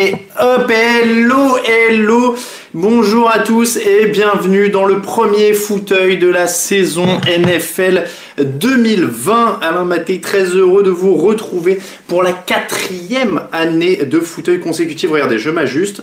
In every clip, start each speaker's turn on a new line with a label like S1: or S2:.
S1: Et hop, hello, hello, bonjour à tous et bienvenue dans le premier fauteuil de la saison NFL 2020. Alain Maté, très heureux de vous retrouver pour la quatrième année de fauteuil consécutive. Regardez, je m'ajuste,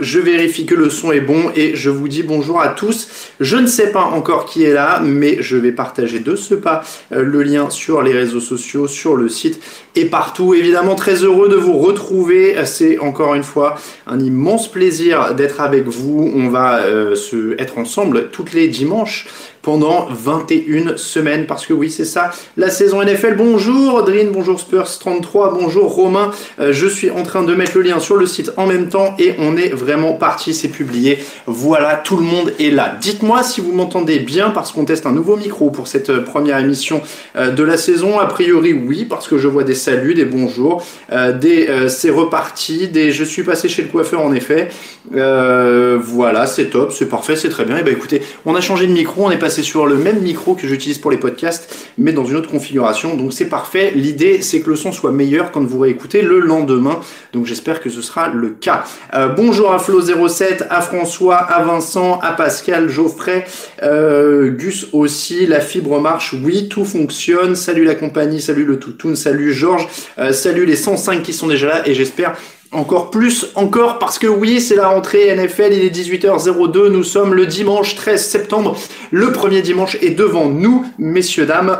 S1: je vérifie que le son est bon et je vous dis bonjour à tous. Je ne sais pas encore qui est là, mais je vais partager de ce pas euh, le lien sur les réseaux sociaux, sur le site et partout. Évidemment, très heureux de vous retrouver. C'est encore une fois un immense plaisir d'être avec vous. On va euh, se être ensemble toutes les dimanches pendant 21 semaines parce que oui c'est ça la saison NFL bonjour Audrine bonjour Spurs 33 bonjour Romain. Euh, je suis en train de mettre le lien sur le site en même temps et on est vraiment parti c'est publié. Voilà tout le monde est là. Dites-moi si vous m'entendez bien parce qu'on teste un nouveau micro pour cette euh, première émission euh, de la saison. A priori oui parce que je vois des saluts des bonjours des c'est reparti des je suis passé chez le coiffeur en effet. Voilà c'est top c'est parfait c'est très bien. Et ben écoutez on a changé de micro on est passé sur le même micro que j'utilise pour les podcasts, mais dans une autre configuration. Donc c'est parfait. L'idée, c'est que le son soit meilleur quand vous réécoutez le lendemain. Donc j'espère que ce sera le cas. Euh, bonjour à Flo07, à François, à Vincent, à Pascal, Geoffrey, euh, Gus aussi. La fibre marche, oui, tout fonctionne. Salut la compagnie, salut le toutoun, salut Georges, euh, salut les 105 qui sont déjà là et j'espère encore plus, encore parce que oui, c'est la rentrée NFL, il est 18h02, nous sommes le dimanche 13 septembre, le premier dimanche est devant nous, messieurs, dames.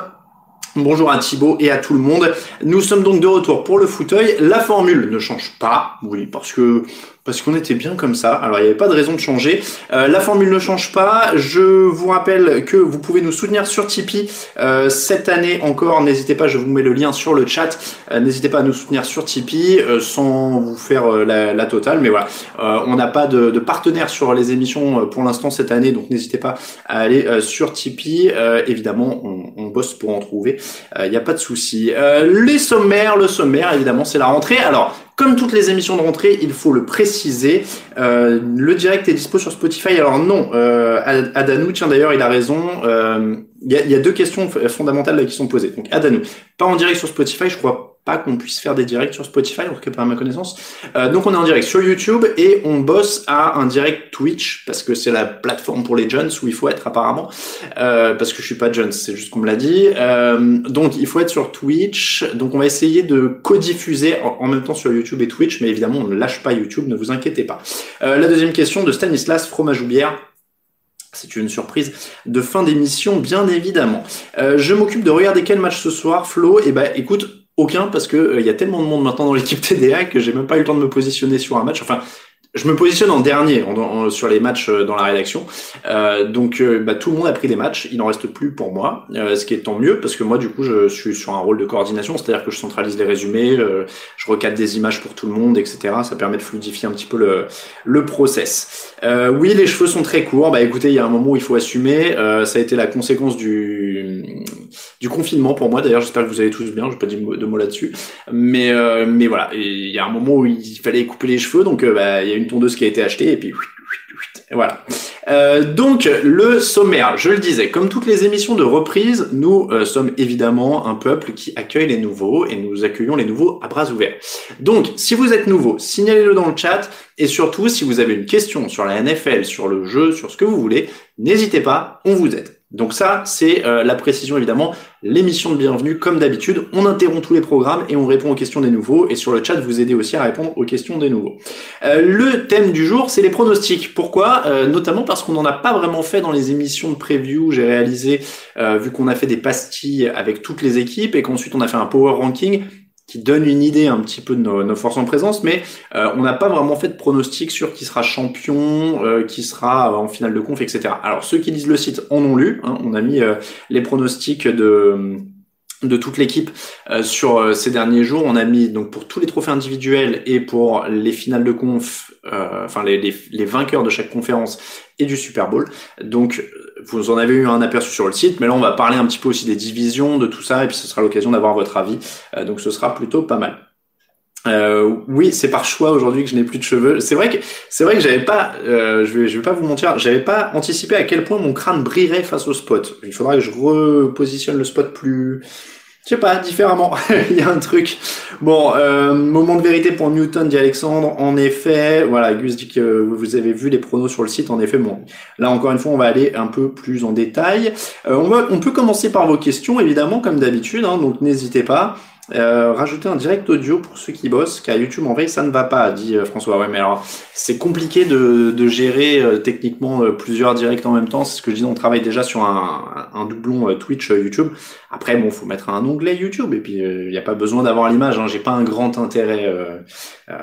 S1: Bonjour à Thibaut et à tout le monde. Nous sommes donc de retour pour le fauteuil. La formule ne change pas, oui, parce que parce qu'on était bien comme ça. Alors il n'y avait pas de raison de changer. Euh, la formule ne change pas. Je vous rappelle que vous pouvez nous soutenir sur Tipeee euh, cette année encore. N'hésitez pas, je vous mets le lien sur le chat. Euh, N'hésitez pas à nous soutenir sur Tipeee euh, sans vous faire euh, la, la totale. Mais voilà, Euh, on n'a pas de, de partenaire sur les émissions pour l'instant cette année, donc n'hésitez pas à aller sur Tipeee. Évidemment, on, on bosse pour en trouver. Il n'y a pas de souci. Les sommaires, le sommaire, évidemment, c'est la rentrée. Alors comme toutes les émissions de rentrée, il faut le préciser. Euh, le direct est dispo sur Spotify. Alors non, euh, Adanou, tiens d'ailleurs, il a raison. Euh, Il y, a, deux questions fondamentales qui sont posées. Donc Adanou, pas en direct sur Spotify, je crois qu'on puisse faire des directs sur Spotify, en tout cas pas à ma connaissance. Euh, donc on est en direct sur YouTube et on bosse à un direct Twitch parce que c'est la plateforme pour les jeunes où il faut être apparemment. Euh, parce que je suis pas jeune, c'est juste qu'on me l'a dit. Euh, donc il faut être sur Twitch. Donc on va essayer de co-diffuser en, en même temps sur YouTube et Twitch, mais évidemment on ne lâche pas YouTube, ne vous inquiétez pas. Euh, la deuxième question de Stanislas Fromage ou bière. C'est une surprise de fin d'émission, bien évidemment. Euh, je m'occupe de regarder quel match ce soir, Flo. Et ben, écoute, aucun parce que euh, il y a tellement de monde maintenant dans l'équipe TDA que j'ai même pas eu le temps de me positionner sur un match. Enfin, je me positionne en dernier en- en- sur les matchs euh, dans la rédaction. Euh, donc, euh, bah, tout le monde a pris des matchs. Il n'en reste plus pour moi, euh, ce qui est tant mieux parce que moi, du coup, je suis sur un rôle de coordination, c'est-à-dire que je centralise les résumés, je recadre des images pour tout le monde, etc. Ça permet de fluidifier un petit peu le, le process. Oui, les cheveux sont très courts. Bah, écoutez, il y a un moment où il faut assumer. Ça a été la conséquence du du confinement pour moi. D'ailleurs, j'espère que vous allez tous bien. Je n'ai pas dit de mots- de mots là-dessus, mais euh, mais voilà. Il y a un moment où il fallait couper les cheveux, donc euh, bah, il y a une tondeuse qui a été achetée et puis voilà. Euh, donc le sommaire, je le disais, comme toutes les émissions de reprise, nous euh, sommes évidemment un peuple qui accueille les nouveaux et nous accueillons les nouveaux à bras ouverts. Donc si vous êtes nouveau, signalez-le dans le chat et surtout si vous avez une question sur la NFL, sur le jeu, sur ce que vous voulez, n'hésitez pas, on vous aide. Donc ça, c'est euh, la précision évidemment, l'émission de bienvenue comme d'habitude. On interrompt tous les programmes et on répond aux questions des nouveaux. Et sur le chat, vous aidez aussi à répondre aux questions des nouveaux. Euh, le thème du jour, c'est les pronostics. Pourquoi? Euh, Notamment parce qu'on n'en a pas vraiment fait dans les émissions de preview. J'ai réalisé, vu qu'on a fait des pastilles avec toutes les équipes et qu'ensuite on a fait un power ranking, qui donne une idée un petit peu de nos, forces en présence, mais euh, on n'a pas vraiment fait de pronostic sur qui sera champion, euh, qui sera en finale de conf, etc. Alors ceux qui lisent le site en ont lu, hein, on a mis euh, les pronostics de de toute l'équipe sur ces derniers jours. On a mis donc pour tous les trophées individuels et pour les finales de conf, enfin les, les, les, vainqueurs de chaque conférence et du Super Bowl. Donc vous en avez eu un aperçu sur le site, mais là on va parler un petit peu aussi des divisions, de tout ça, et puis ce sera l'occasion d'avoir votre avis. Euh, donc ce sera plutôt pas mal. Euh, oui, c'est par choix aujourd'hui que je n'ai plus de cheveux. C'est vrai que c'est vrai que j'avais pas, euh, je vais je vais pas vous mentir, j'avais pas anticipé à quel point mon crâne brillerait face au spot. Il faudra que je repositionne le spot plus je sais pas, différemment. Il y a un truc. Bon, euh, moment de vérité pour Newton, dit Alexandre. En effet, voilà, Gus dit que vous avez vu les pronos sur le site. En effet, bon, là encore une fois, on va aller un peu plus en détail. Euh, on, va, on peut commencer par vos questions, évidemment, comme d'habitude. Hein, donc n'hésitez pas. Euh, rajouter un direct audio pour ceux qui bossent, car YouTube en veille ça ne va pas, dit euh, François. Ouais, mais alors c'est compliqué de, de gérer euh, techniquement plusieurs directs en même temps. C'est ce que je dis, on travaille déjà sur un, un doublon Twitch YouTube. Après, bon, faut mettre un onglet YouTube et puis il n'y a pas besoin d'avoir l'image. Hein, J'ai pas un grand intérêt.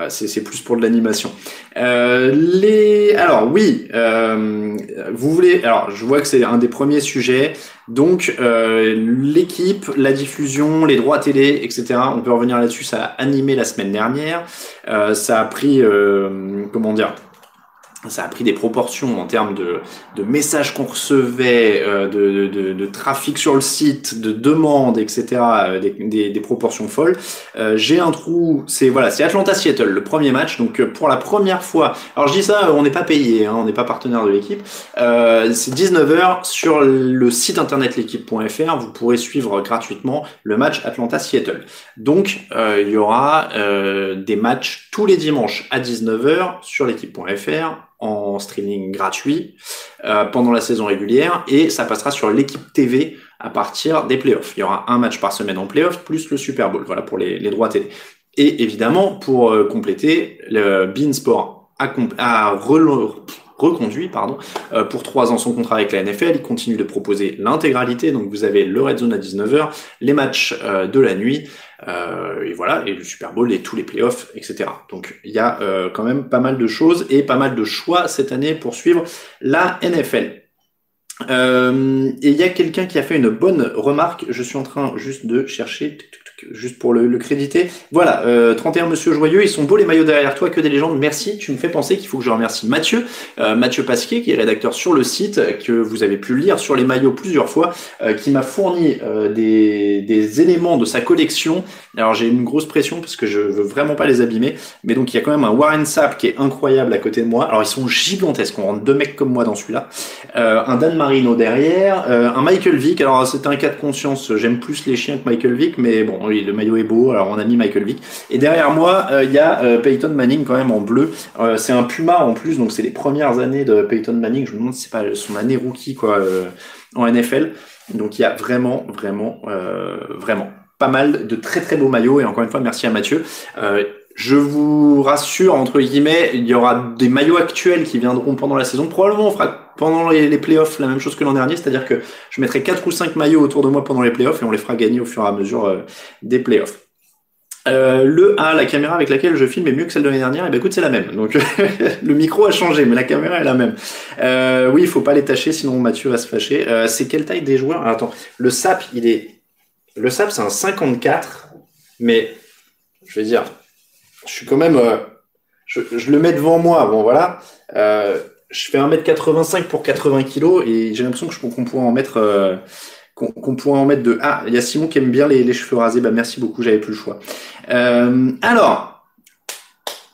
S1: c'est plus pour de l'animation. les, alors oui, vous voulez. Alors, je vois que c'est un des premiers sujets. Donc l'équipe, la diffusion, les droits télé, etc. On peut revenir là-dessus. Ça a animé la semaine dernière. Euh, ça a pris, euh, comment dire, ça a pris des proportions en termes de, de messages qu'on recevait, euh, de, de, de, trafic sur le site, de demandes, etc. Euh, des, des, proportions folles. Euh, J'ai un trou, c'est voilà, c'est Atlanta-Seattle, le premier match. Donc euh, pour la première fois, alors je dis ça, on n'est pas payé, hein, on n'est pas partenaire de l'équipe. Euh, c'est 19h sur le site internet l'équipe.fr. Vous pourrez suivre gratuitement le match Atlanta-Seattle. Donc il y aura des matchs tous les dimanches à 19h sur l'équipe.fr streaming gratuit euh, pendant la saison régulière et ça passera sur l'équipe TV à partir des playoffs. Il y aura un match par semaine en playoffs plus le Super Bowl, voilà pour les, les droits télé. Et évidemment, pour euh, compléter, le Beansport a, a reconduit pardon, euh, pour trois ans son contrat avec la NFL. Il continue de proposer l'intégralité. Donc vous avez le Red Zone à 19h, les matchs euh, de la nuit, euh, et voilà, et le Super Bowl et tous les playoffs, etc. Donc il y a quand même pas mal de choses et pas mal de choix cette année pour suivre la NFL. et il y a quelqu'un qui a fait une bonne remarque. Je suis en train juste de chercher juste pour le, le créditer. Voilà, euh, 31 Monsieur Joyeux, ils sont beaux les maillots derrière toi, que des légendes. Merci, tu me fais penser qu'il faut que je remercie Mathieu, euh, Mathieu Pasquier, qui est rédacteur sur le site, que vous avez pu lire sur les maillots plusieurs fois, euh, qui m'a fourni euh, des, des éléments de sa collection. Alors j'ai une grosse pression parce que je veux vraiment pas les abîmer, mais donc il y a quand même un Warren Sapp qui est incroyable à côté de moi. Alors ils sont gigantesques, on rentre deux mecs comme moi dans celui-là. un Dan Marino derrière, un Michael Vick. Alors c'est un cas de conscience, j'aime plus les chiens que Michael Vick, mais bon, oui, le maillot est beau, alors on a mis Michael Vick. Et derrière moi, euh, il y a euh, Peyton Manning quand même en bleu. Euh, c'est un Puma en plus, donc c'est les premières années de Peyton Manning. Je me demande si c'est pas son année rookie quoi en NFL. Donc il y a vraiment, vraiment, vraiment pas mal de très très beaux maillots. Et encore une fois, merci à Mathieu. Je vous rassure, entre guillemets, il y aura des maillots actuels qui viendront pendant la saison. Probablement, on fera pendant les, playoffs la même chose que l'an dernier, c'est-à-dire que je mettrai 4 ou 5 maillots autour de moi pendant les playoffs et on les fera gagner au fur et à mesure euh, des playoffs. Euh, le A, la caméra avec laquelle je filme est mieux que celle de l'année dernière. Et ben écoute, c'est la même. Donc le micro a changé, mais la caméra est la même. Euh, oui, il faut pas les tâcher, sinon Mathieu va se fâcher. C'est quelle taille des joueurs? Attends, le SAP, il est, le SAP, c'est un 54, mais je vais dire, je suis quand même, je, le mets devant moi. Bon, voilà. Je fais 1m85 pour 80 kg et j'ai l'impression qu'on pourrait en mettre, euh, qu'on pourrait en mettre de. Ah, il y a Simon qui aime bien les, cheveux rasés. Bah, merci beaucoup, j'avais plus le choix. Euh, alors,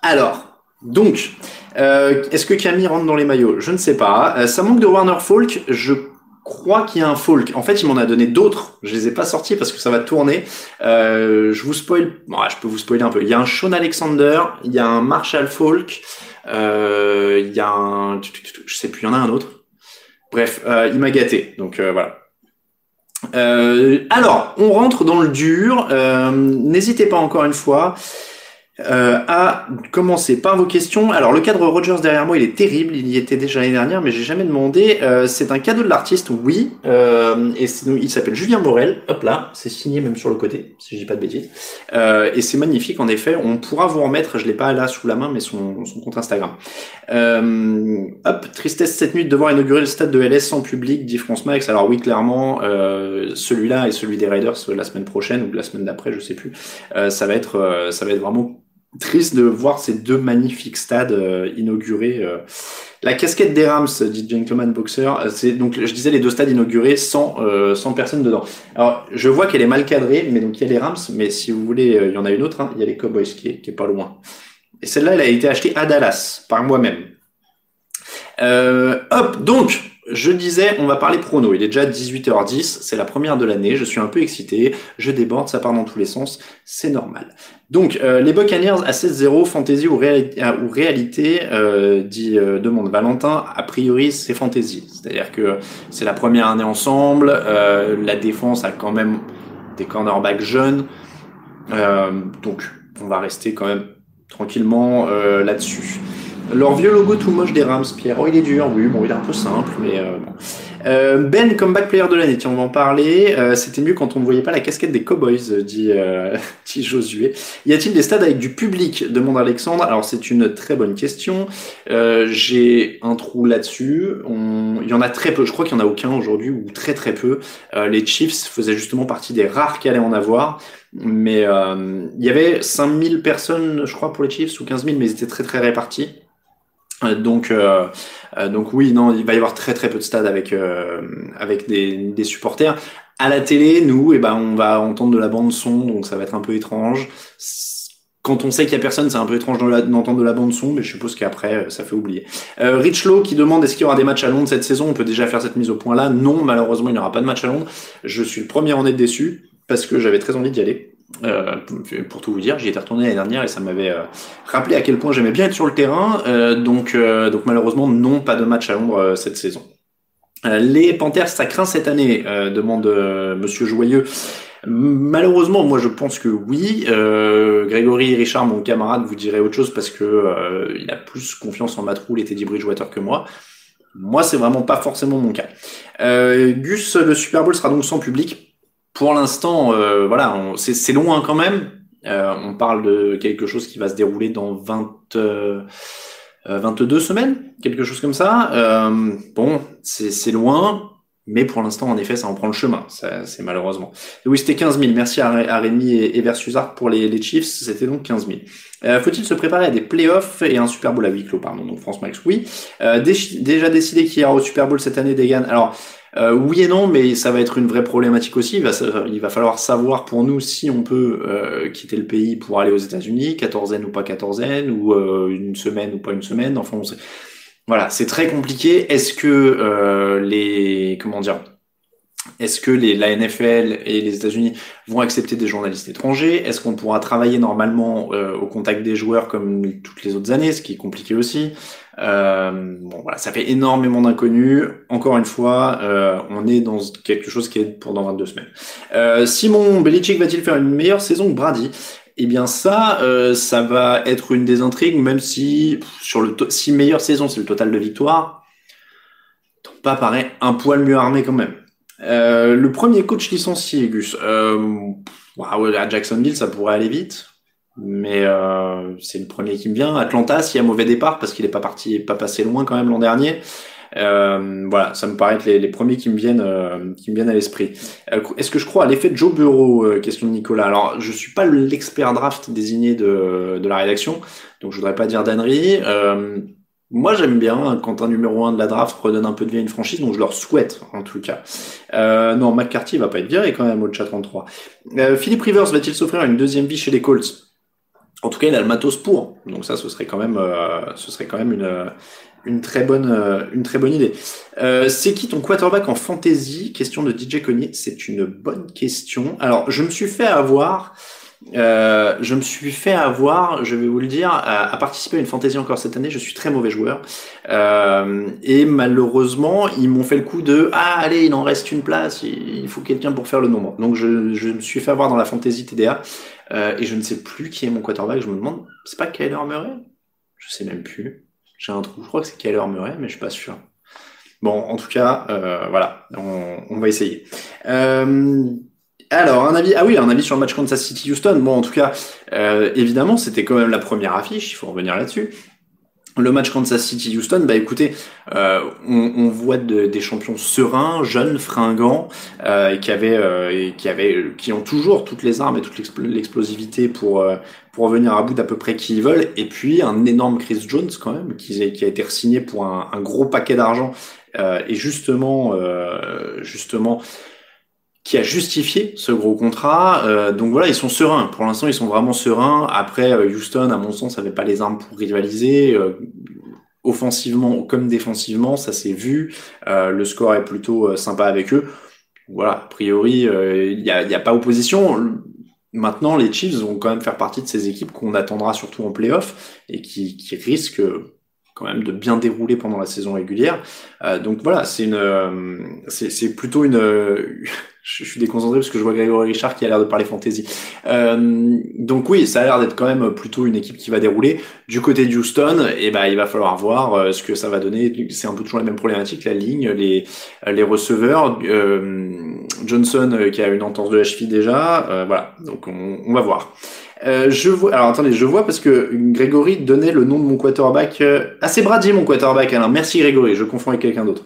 S1: alors, donc, euh, est-ce que Camille rentre dans les maillots? Je ne sais pas. Euh, ça manque de Warner Folk. Je crois qu'il y a un folk. En fait, il m'en a donné d'autres. Je les ai pas sortis parce que ça va tourner. Je vous spoil. Bon, je peux vous spoiler un peu. Il y a un Sean Alexander. Il y a un Marshall Folk. Euh, il y a un. Je sais plus. Il y en a un autre. Bref, il m'a gâté. Donc voilà. alors, on rentre dans le dur. N'hésitez pas encore une fois euh, à commencer par vos questions. Alors le cadre Rogers derrière moi, il est terrible. Il y était déjà l'année dernière, mais j'ai jamais demandé. Euh, c'est un cadeau de l'artiste, oui. Euh, et il s'appelle Julien Morel. Hop là, c'est signé même sur le côté, si je dis pas de bêtises. Euh, et c'est magnifique, en effet. On pourra vous remettre. Je l'ai pas là sous la main, mais son, son compte Instagram. Euh, hop, tristesse cette nuit de devoir inaugurer le stade de LS sans public, dit France Max. Alors oui, clairement, celui-là et celui des Raiders la semaine prochaine ou la semaine d'après, je sais plus. ça va être, ça va être vraiment triste de voir ces deux magnifiques stades euh, inaugurés. Euh. La casquette des Rams, dit Gentleman Boxer, euh, c'est donc je disais les deux stades inaugurés sans sans personne dedans. Alors je vois qu'elle est mal cadrée, mais donc il y a les Rams, mais si vous voulez, il y en a une autre, hein, il y a les Cowboys qui est, qui est pas loin. Et celle-là, elle a été achetée à Dallas par moi-même. hop, donc je disais, on va parler prono. Il est déjà 18h10, c'est la première de l'année, je suis un peu excité, je déborde, ça part dans tous les sens, c'est normal. Donc, euh, les Buccaneers à 16-0, fantasy ou, ou réalité, euh, dit euh, demande Valentin, a priori c'est fantasy. C'est-à-dire que c'est la première année ensemble, la défense a quand même des cornerbacks jeunes, donc on va rester quand même tranquillement là-dessus. Leur vieux logo tout moche des Rams, Pierre. Oh, il est dur, oui, bon, il est un peu simple, mais euh, bon. Euh, ben, comeback player de l'année, tiens, on va en parler. Euh, c'était mieux quand on ne voyait pas la casquette des Cowboys, dit, dit Josué. Y a-t-il des stades avec du public? demande Alexandre. Alors, c'est une très bonne question. J'ai un trou là-dessus. On... Il y en a très peu. Je crois qu'il n'y en a aucun aujourd'hui, ou très très peu. les Chiefs faisaient justement partie des rares qui allaient en avoir. Mais il y avait 5000 personnes, je crois, pour les Chiefs, ou 15 000, mais ils étaient très très répartis. Euh, donc, euh, euh, donc oui, non, il va y avoir très très peu de stades avec avec des, des, supporters. À la télé, nous, eh ben, on va entendre de la bande son, donc ça va être un peu étrange. Quand on sait qu'il y a personne, c'est un peu étrange d'entendre de la bande son, mais je suppose qu'après, ça fait oublier. Euh, Richlow qui demande est-ce qu'il y aura des matchs à Londres cette saison? On peut déjà faire cette mise au point là. Non, malheureusement, il n'y aura pas de match à Londres. Je suis le premier à en être déçu parce que j'avais très envie d'y aller. Euh, pour tout vous dire, j'y étais retourné l'année dernière et ça m'avait euh, rappelé à quel point j'aimais bien être sur le terrain. Euh, donc, donc malheureusement, non, pas de match à Londres cette saison. les Panthers, ça craint cette année, demande Monsieur Joyeux. Malheureusement, moi je pense que oui. Grégory Richard, mon camarade, vous direz autre chose parce que il a plus confiance en Matt et Teddy Bridgewater que moi. Moi, c'est vraiment pas forcément mon cas. Gus, le Super Bowl sera donc sans public pour l'instant, euh, voilà, c'est loin quand même. Euh, on parle de quelque chose qui va se dérouler dans 20, 22 euh, semaines, quelque chose comme ça. bon, c'est loin, mais pour l'instant, en effet, ça en prend le chemin. C'est malheureusement. oui, c'était 15 000. Merci à, Rémi et, et Versusard pour les, les Chiefs. C'était donc 15 000. Faut-il se préparer à des playoffs et un Super Bowl à huis clos, pardon. Donc France Max, oui. déjà décidé qu'il y aura au Super Bowl cette année, Degan. Alors, euh, oui et non, mais ça va être une vraie problématique aussi. Il va, falloir savoir pour nous si on peut euh, quitter le pays pour aller aux États-Unis, quatorzaine ou pas quatorzaine, ou euh, une semaine ou pas une semaine. Enfin, on voilà, c'est très compliqué. Est-ce que les comment dire est-ce que les, la NFL et les États-Unis vont accepter des journalistes étrangers? Est-ce qu'on pourra travailler normalement au contact des joueurs comme toutes les autres années, ce qui est compliqué aussi? Euh, bon, voilà, ça fait énormément d'inconnus. Encore une fois, euh, on est dans quelque chose qui est pour dans 22 semaines. Euh, Simon Belichick va-t-il faire une meilleure saison que Brady? Eh bien ça, euh, ça va être une des intrigues, même si sur le si meilleure saison, c'est le total de victoires, pas paraît un poil mieux armé quand même. Euh, le premier coach licencié, Gus. Euh, à Jacksonville, ça pourrait aller vite mais euh, c'est le premier qui me vient. Atlanta, s'il y a mauvais départ, parce qu'il n'est pas parti, pas passé loin quand même l'an dernier. Euh, voilà, ça me paraît être les, les premiers qui me viennent, euh, qui me viennent à l'esprit. Euh, est-ce que je crois à l'effet de Joe Bureau euh, Question de Nicolas? Alors, je suis pas l'expert draft désigné de, de la rédaction, donc je voudrais pas dire d'annerie. moi, j'aime bien quand un numéro 1 de la draft redonne un peu de vie à une franchise, donc je leur souhaite, en tout cas. non, McCarthy va pas être viré quand même au chat 33. Philippe Rivers va-t-il s'offrir une deuxième vie chez les Colts? En tout cas, il a le matos pour. Donc ça, ce serait quand même, euh, ce serait quand même une, une très bonne, euh, une très bonne idée. Euh, c'est qui ton quarterback en fantasy? Question de DJ Conny. C'est une bonne question. Alors, je me suis fait avoir Euh, je me suis fait avoir, je vais vous le dire, à, participer à une fantaisie encore cette année. Je suis très mauvais joueur euh, et malheureusement, ils m'ont fait le coup de ah allez, il en reste une place, il faut quelqu'un pour faire le nombre. Donc je, je me suis fait avoir dans la fantaisie TDA euh, et je ne sais plus qui est mon quarterback. Je me demande, c'est pas Kyler Murray? Je sais même plus. J'ai un trou. Je crois que c'est Kyler Murray, mais je suis pas sûr. Bon, en tout cas, euh, voilà, on, on, va essayer. Euh, alors, un avis, ah oui, un avis sur le match Kansas City-Houston. Bon, en tout cas, euh, évidemment, c'était quand même la première affiche, il faut revenir là-dessus. Le match Kansas City-Houston, bah écoutez, euh, on, on, voit de, des champions sereins, jeunes, fringants, euh, qui avaient, euh, qui avaient, qui ont toujours toutes les armes et toute l'explosivité pour euh, pour venir à bout d'à peu près qui ils veulent. Et puis un énorme Chris Jones quand même, qui, qui a été signé pour un, un gros paquet d'argent. et justement, justement, qui a justifié ce gros contrat. Euh, donc voilà, ils sont sereins. Pour l'instant, ils sont vraiment sereins. Après, euh, Houston, à mon sens, n'avait pas les armes pour rivaliser. Euh, offensivement comme défensivement, ça s'est vu. le score est plutôt sympa avec eux. Voilà, a priori, il n'y a, a, pas opposition. Maintenant, les Chiefs vont quand même faire partie de ces équipes qu'on attendra surtout en playoff et qui, qui risquent quand même de bien dérouler pendant la saison régulière. donc voilà, c'est une, c'est plutôt une, je, suis déconcentré parce que je vois Grégory Richard qui a l'air de parler fantasy. Euh, donc oui, ça a l'air d'être quand même plutôt une équipe qui va dérouler. Du côté de Houston, et eh ben il va falloir voir euh, ce que ça va donner. C'est un peu toujours la même problématique, la ligne, les les receveurs. Euh, Johnson euh, qui a une entorse de la cheville déjà, euh, voilà. Donc on, on va voir. Euh, je vois. Alors attendez, je vois parce que Grégory donnait le nom de mon quarterback. Ah, c'est Brady mon quarterback. Alors merci Grégory. Je confonds avec quelqu'un d'autre.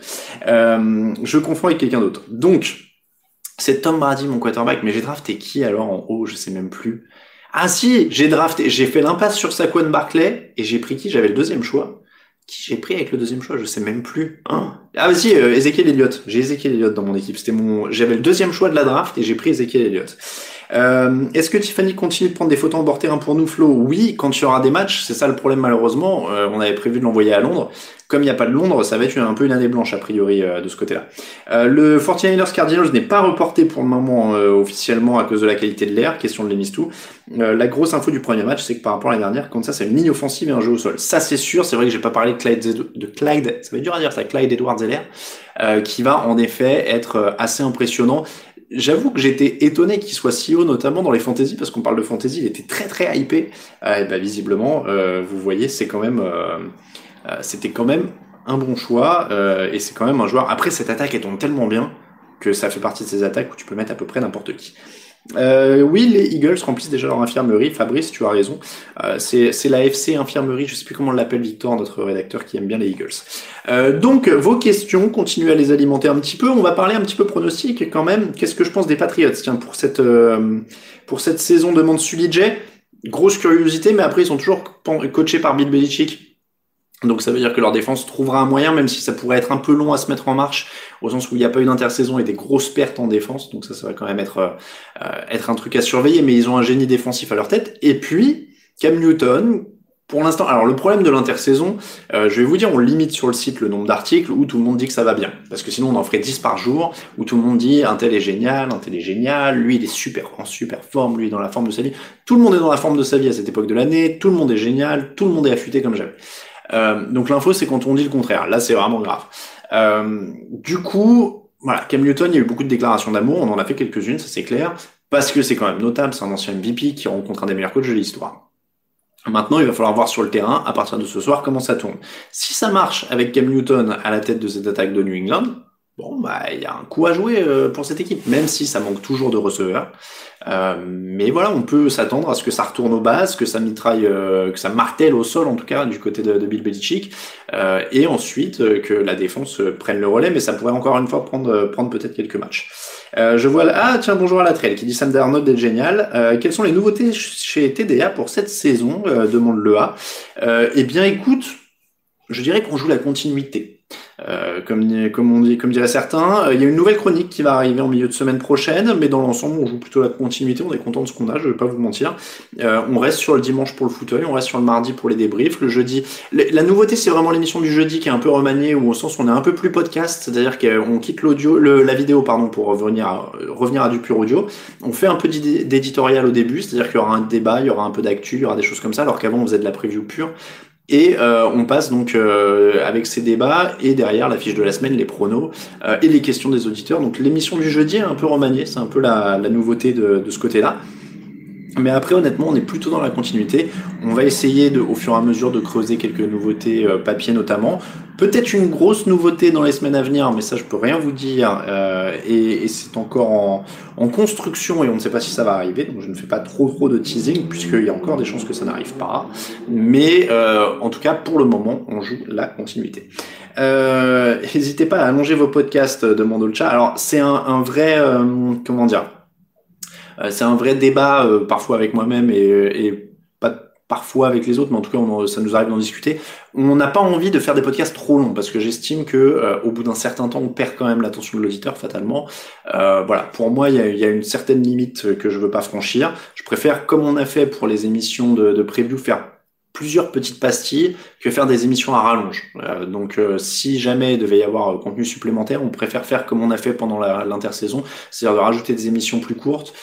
S1: Euh, je confonds avec quelqu'un d'autre. Donc c'est Tom Brady, mon quarterback, mais j'ai drafté qui alors en haut? Je sais même plus. Ah si, j'ai drafté, j'ai fait l'impasse sur Saquon Barclay et j'ai pris qui? J'avais le deuxième choix. Qui j'ai pris avec le deuxième choix? Je sais même plus. Hein ah si, euh, Ezekiel Elliott. J'ai Ezekiel Elliott dans mon équipe. C'était mon, j'avais le deuxième choix de la draft et j'ai pris Ezekiel Elliott. Euh, Est-ce que Tiffany continue de prendre des photos en bord terrain pour nous, Flo? Oui, quand il y aura des matchs, c'est ça le problème malheureusement. Euh, on avait prévu de l'envoyer à Londres. Comme il n'y a pas de Londres, ça va être un peu une année blanche a priori euh, de ce côté-là. Euh, le 49ers Cardinals n'est pas reporté pour le moment euh, officiellement à cause de la qualité de l'air, question de tout. la grosse info du premier match, c'est que par rapport à l'année dernière, quand ça c'est une ligne offensive et un jeu au sol. Ça c'est sûr, c'est vrai que j'ai pas parlé de Clyde, de Clyde, ça va être dur à dire ça, Clyde Edwards Zeller, qui va en effet être assez impressionnant j'avoue que j'étais étonné qu'il soit si haut, notamment dans les fantaisies, parce qu'on parle de fantasy, il était très très hypé. Euh, et bah, visiblement, euh, vous voyez, c'est quand même, euh, c'était quand même un bon choix, et c'est quand même un joueur. Après, cette attaque, elle tombe tellement bien que ça fait partie de ces attaques où tu peux mettre à peu près n'importe qui. Euh, oui, les Eagles remplissent déjà leur infirmerie. Fabrice, tu as raison. Euh, c'est la FC infirmerie. Je sais plus comment on l'appelle, Victor, notre rédacteur qui aime bien les Eagles. Euh, donc, vos questions, continuez à les alimenter un petit peu. On va parler un petit peu pronostic quand même. Qu'est-ce que je pense des Patriots Tiens, pour cette euh, pour cette saison de Mansulijay, grosse curiosité, mais après ils sont toujours coachés par Bill Belichick donc ça veut dire que leur défense trouvera un moyen, même si ça pourrait être un peu long à se mettre en marche, au sens où il n'y a pas eu d'intersaison et des grosses pertes en défense. Donc ça, ça va quand même être, euh, être un truc à surveiller, mais ils ont un génie défensif à leur tête. Et puis, Cam Newton, pour l'instant, alors le problème de l'intersaison, euh, je vais vous dire, on limite sur le site le nombre d'articles où tout le monde dit que ça va bien. Parce que sinon on en ferait 10 par jour, où tout le monde dit un tel est génial, un tel est génial, lui il est super en super forme, lui il est dans la forme de sa vie. Tout le monde est dans la forme de sa vie à cette époque de l'année, tout le monde est génial, tout le monde est affûté comme jamais. Euh, donc l'info, c'est quand on dit le contraire. Là, c'est vraiment grave. Euh, du coup, voilà, Cam Newton, il y a eu beaucoup de déclarations d'amour. On en a fait quelques-unes, ça c'est clair, parce que c'est quand même notable. C'est un ancien MVP qui rencontre un des meilleurs coachs de l'histoire. Maintenant, il va falloir voir sur le terrain, à partir de ce soir, comment ça tourne. Si ça marche avec Cam Newton à la tête de cette attaque de New England, bon, bah, il y a un coup à jouer euh, pour cette équipe, même si ça manque toujours de receveurs. Euh, mais voilà, on peut s'attendre à ce que ça retourne aux bases, que ça mitraille, euh, que ça martèle au sol en tout cas du côté de, de Bill Belichick, euh, et ensuite euh, que la défense prenne le relais, mais ça pourrait encore une fois prendre, prendre peut-être quelques matchs. je vois ah tiens bonjour à la trail qui dit Sam Darnold est génial. quelles sont les nouveautés chez TDA pour cette saison demande le A. eh bien écoute, je dirais qu'on joue la continuité. Euh, comme, comme, on dit, comme diraient certains. Il y a une nouvelle chronique qui va arriver en milieu de semaine prochaine, mais dans l'ensemble, on joue plutôt la continuité. On est content de ce qu'on a, je vais pas vous mentir. on reste sur le dimanche pour le fauteuil, on reste sur le mardi pour les débriefs. Le jeudi, la nouveauté, c'est vraiment l'émission du jeudi qui est un peu remaniée, où au sens on est un peu plus podcast, c'est-à-dire qu'on quitte l'audio, la vidéo, pardon, pour revenir à, revenir à du pur audio. On fait un peu d'éditorial au début, c'est-à-dire qu'il y aura un débat, il y aura un peu d'actu, il y aura des choses comme ça, alors qu'avant on faisait de la preview pure. Et euh, on passe donc euh, avec ces débats et derrière la fiche de la semaine, les pronos euh, et les questions des auditeurs. Donc l'émission du jeudi est un peu remaniée, c'est un peu la, nouveauté de, de ce côté-là. Mais après, honnêtement, on est plutôt dans la continuité. On va essayer de, au fur et à mesure de creuser quelques nouveautés papier notamment. Peut-être une grosse nouveauté dans les semaines à venir, mais ça je peux rien vous dire. Euh, et, et c'est encore en, en, construction et on ne sait pas si ça va arriver. Donc je ne fais pas trop trop de teasing puisqu'il y a encore des chances que ça n'arrive pas. Mais euh, en tout cas pour le moment, on joue la continuité. Euh, n'hésitez pas à allonger vos podcasts, demande le chat. Alors c'est un, un, vrai euh, comment dire. Euh, c'est un vrai débat parfois avec moi-même et, et parfois avec les autres, mais en tout cas, ça nous arrive d'en discuter. On n'a pas envie de faire des podcasts trop longs parce que j'estime que euh, au bout d'un certain temps, on perd quand même l'attention de l'auditeur fatalement. Euh, voilà, pour moi, il y a, y a, une certaine limite que je veux pas franchir. Je préfère, comme on a fait pour les émissions de, de preview, faire plusieurs petites pastilles que faire des émissions à rallonge. Euh, donc euh, si jamais il devait y avoir euh, contenu supplémentaire, on préfère faire comme on a fait pendant l'intersaison, c'est-à-dire de rajouter des émissions plus courtes,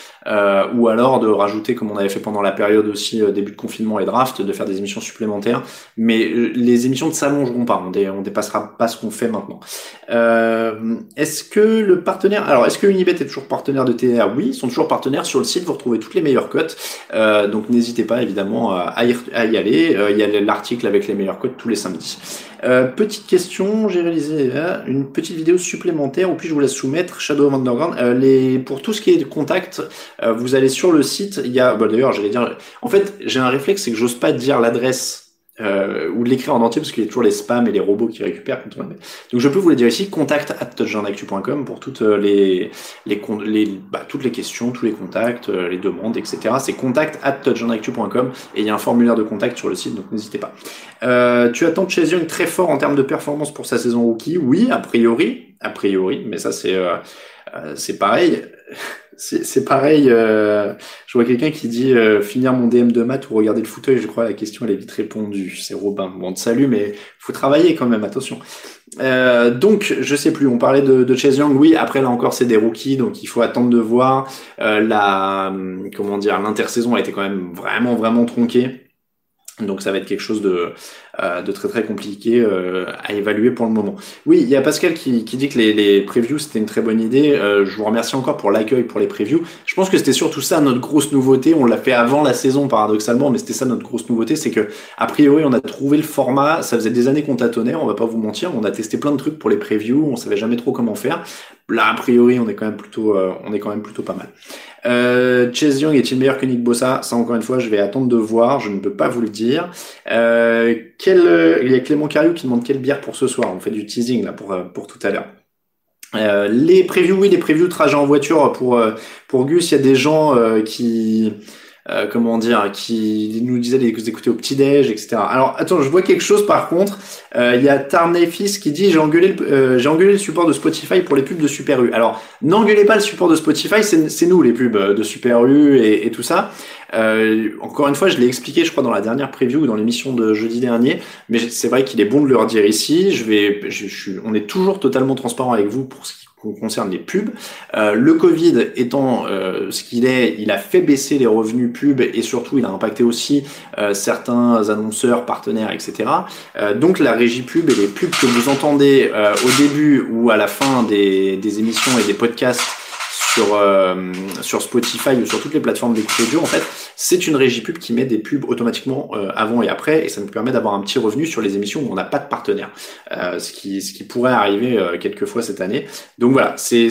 S1: ou alors de rajouter comme on avait fait pendant la période aussi début de confinement et draft, de faire des émissions supplémentaires. Mais les émissions ne s'allongeront pas, on, dé on dépassera pas ce qu'on fait maintenant. Est-ce que le partenaire, alors est-ce que Unibet est toujours partenaire de TDA Oui, ils sont toujours partenaires sur le site, vous retrouvez toutes les meilleures cotes, donc n'hésitez pas évidemment à y, à y aller. Il y a l'article avec les meilleures cotes tous les samedis. Euh, petite question, j'ai réalisé euh, une petite vidéo supplémentaire où puis je vous laisse soumettre? Shadow of Underground. Euh, pour tout ce qui est de contact, vous allez sur le site. Il y a, bah, d'ailleurs, j'allais dire, en fait, j'ai un réflexe, c'est que j'ose pas dire l'adresse euh, ou de l'écrire en entier parce qu'il y a toujours les spams et les robots qui récupèrent quand on Donc je peux vous le dire ici, contact at pour toutes les, les, les bah, toutes les questions, tous les contacts, euh, les demandes, etc. C'est contact at et il y a un formulaire de contact sur le site, donc n'hésitez pas. Euh, tu attends Chase Young très fort en termes de performance pour sa saison rookie? Oui, a priori, a priori, mais ça c'est euh, euh c'est pareil c'est pareil. Euh, je vois quelqu'un qui dit euh, finir mon DM de maths ou regarder le fauteuil. Je crois la question elle est vite répondue. C'est Robin. Bon, salut, mais faut travailler quand même. Attention. Euh, donc, je sais plus. On parlait de, de Chase Young. Oui, après là encore, c'est des rookies, donc il faut attendre de voir. la comment dire, l'intersaison a été quand même vraiment vraiment tronquée. Donc ça va être quelque chose de, euh, de très très compliqué euh, à évaluer pour le moment. Oui, il y a Pascal qui, qui dit que les, les previews c'était une très bonne idée. Euh, je vous remercie encore pour l'accueil pour les previews. Je pense que c'était surtout ça notre grosse nouveauté. On l'a fait avant la saison paradoxalement, mais c'était ça notre grosse nouveauté, c'est que a priori on a trouvé le format. Ça faisait des années qu'on tâtonnait, on va pas vous mentir. On a testé plein de trucs pour les previews, on savait jamais trop comment faire. Là a priori on est quand même plutôt on est quand même plutôt pas mal. Euh, Chase Young est-il meilleur que Nick Bossa Ça, encore une fois, je vais attendre de voir. Je ne peux pas vous le dire. Euh, quel, il y a Clément Cariou qui demande quelle bière pour ce soir. On fait du teasing là pour, pour tout à l'heure. Euh, les previews, oui, les previews trajet en voiture pour euh, pour Gus. Il y a des gens euh, qui euh, comment dire, qui nous disait de les écouter au petit-déj, etc. Alors, attends, je vois quelque chose par contre. Euh, il y a Tarnefis qui dit j'ai engueulé, le, euh, j'ai engueulé le support de Spotify pour les pubs de Super U. Alors, n'engueulez pas le support de Spotify, c'est nous les pubs de Super U et, et tout ça. encore une fois, je l'ai expliqué, je crois, dans la dernière preview ou dans l'émission de jeudi dernier, mais c'est vrai qu'il est bon de le redire ici. Je vais, je, on est toujours totalement transparent avec vous pour ce qui concerne les pubs. Euh, le Covid étant euh, ce qu'il est, il a fait baisser les revenus pubs et surtout il a impacté aussi euh, certains annonceurs, partenaires, etc. donc la régie pub et les pubs que vous entendez au début ou à la fin des, des émissions et des podcasts sur, euh, sur Spotify ou sur toutes les plateformes d'écoute audio, en fait, c'est une régie pub qui met des pubs automatiquement euh, avant et après, et ça nous permet d'avoir un petit revenu sur les émissions où on n'a pas de partenaire, euh, ce qui ce qui pourrait arriver quelques fois cette année. Donc voilà, c'est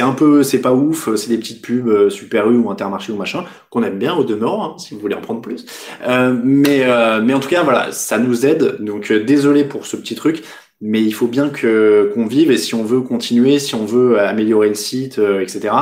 S1: un peu c'est pas ouf, c'est des petites pubs Super U ou Intermarché ou machin qu'on aime bien au demeurant, hein, si vous voulez en prendre plus. mais mais en tout cas voilà, ça nous aide. Donc désolé pour ce petit truc mais il faut bien que qu'on vive et si on veut continuer, si on veut améliorer le site, euh, etc.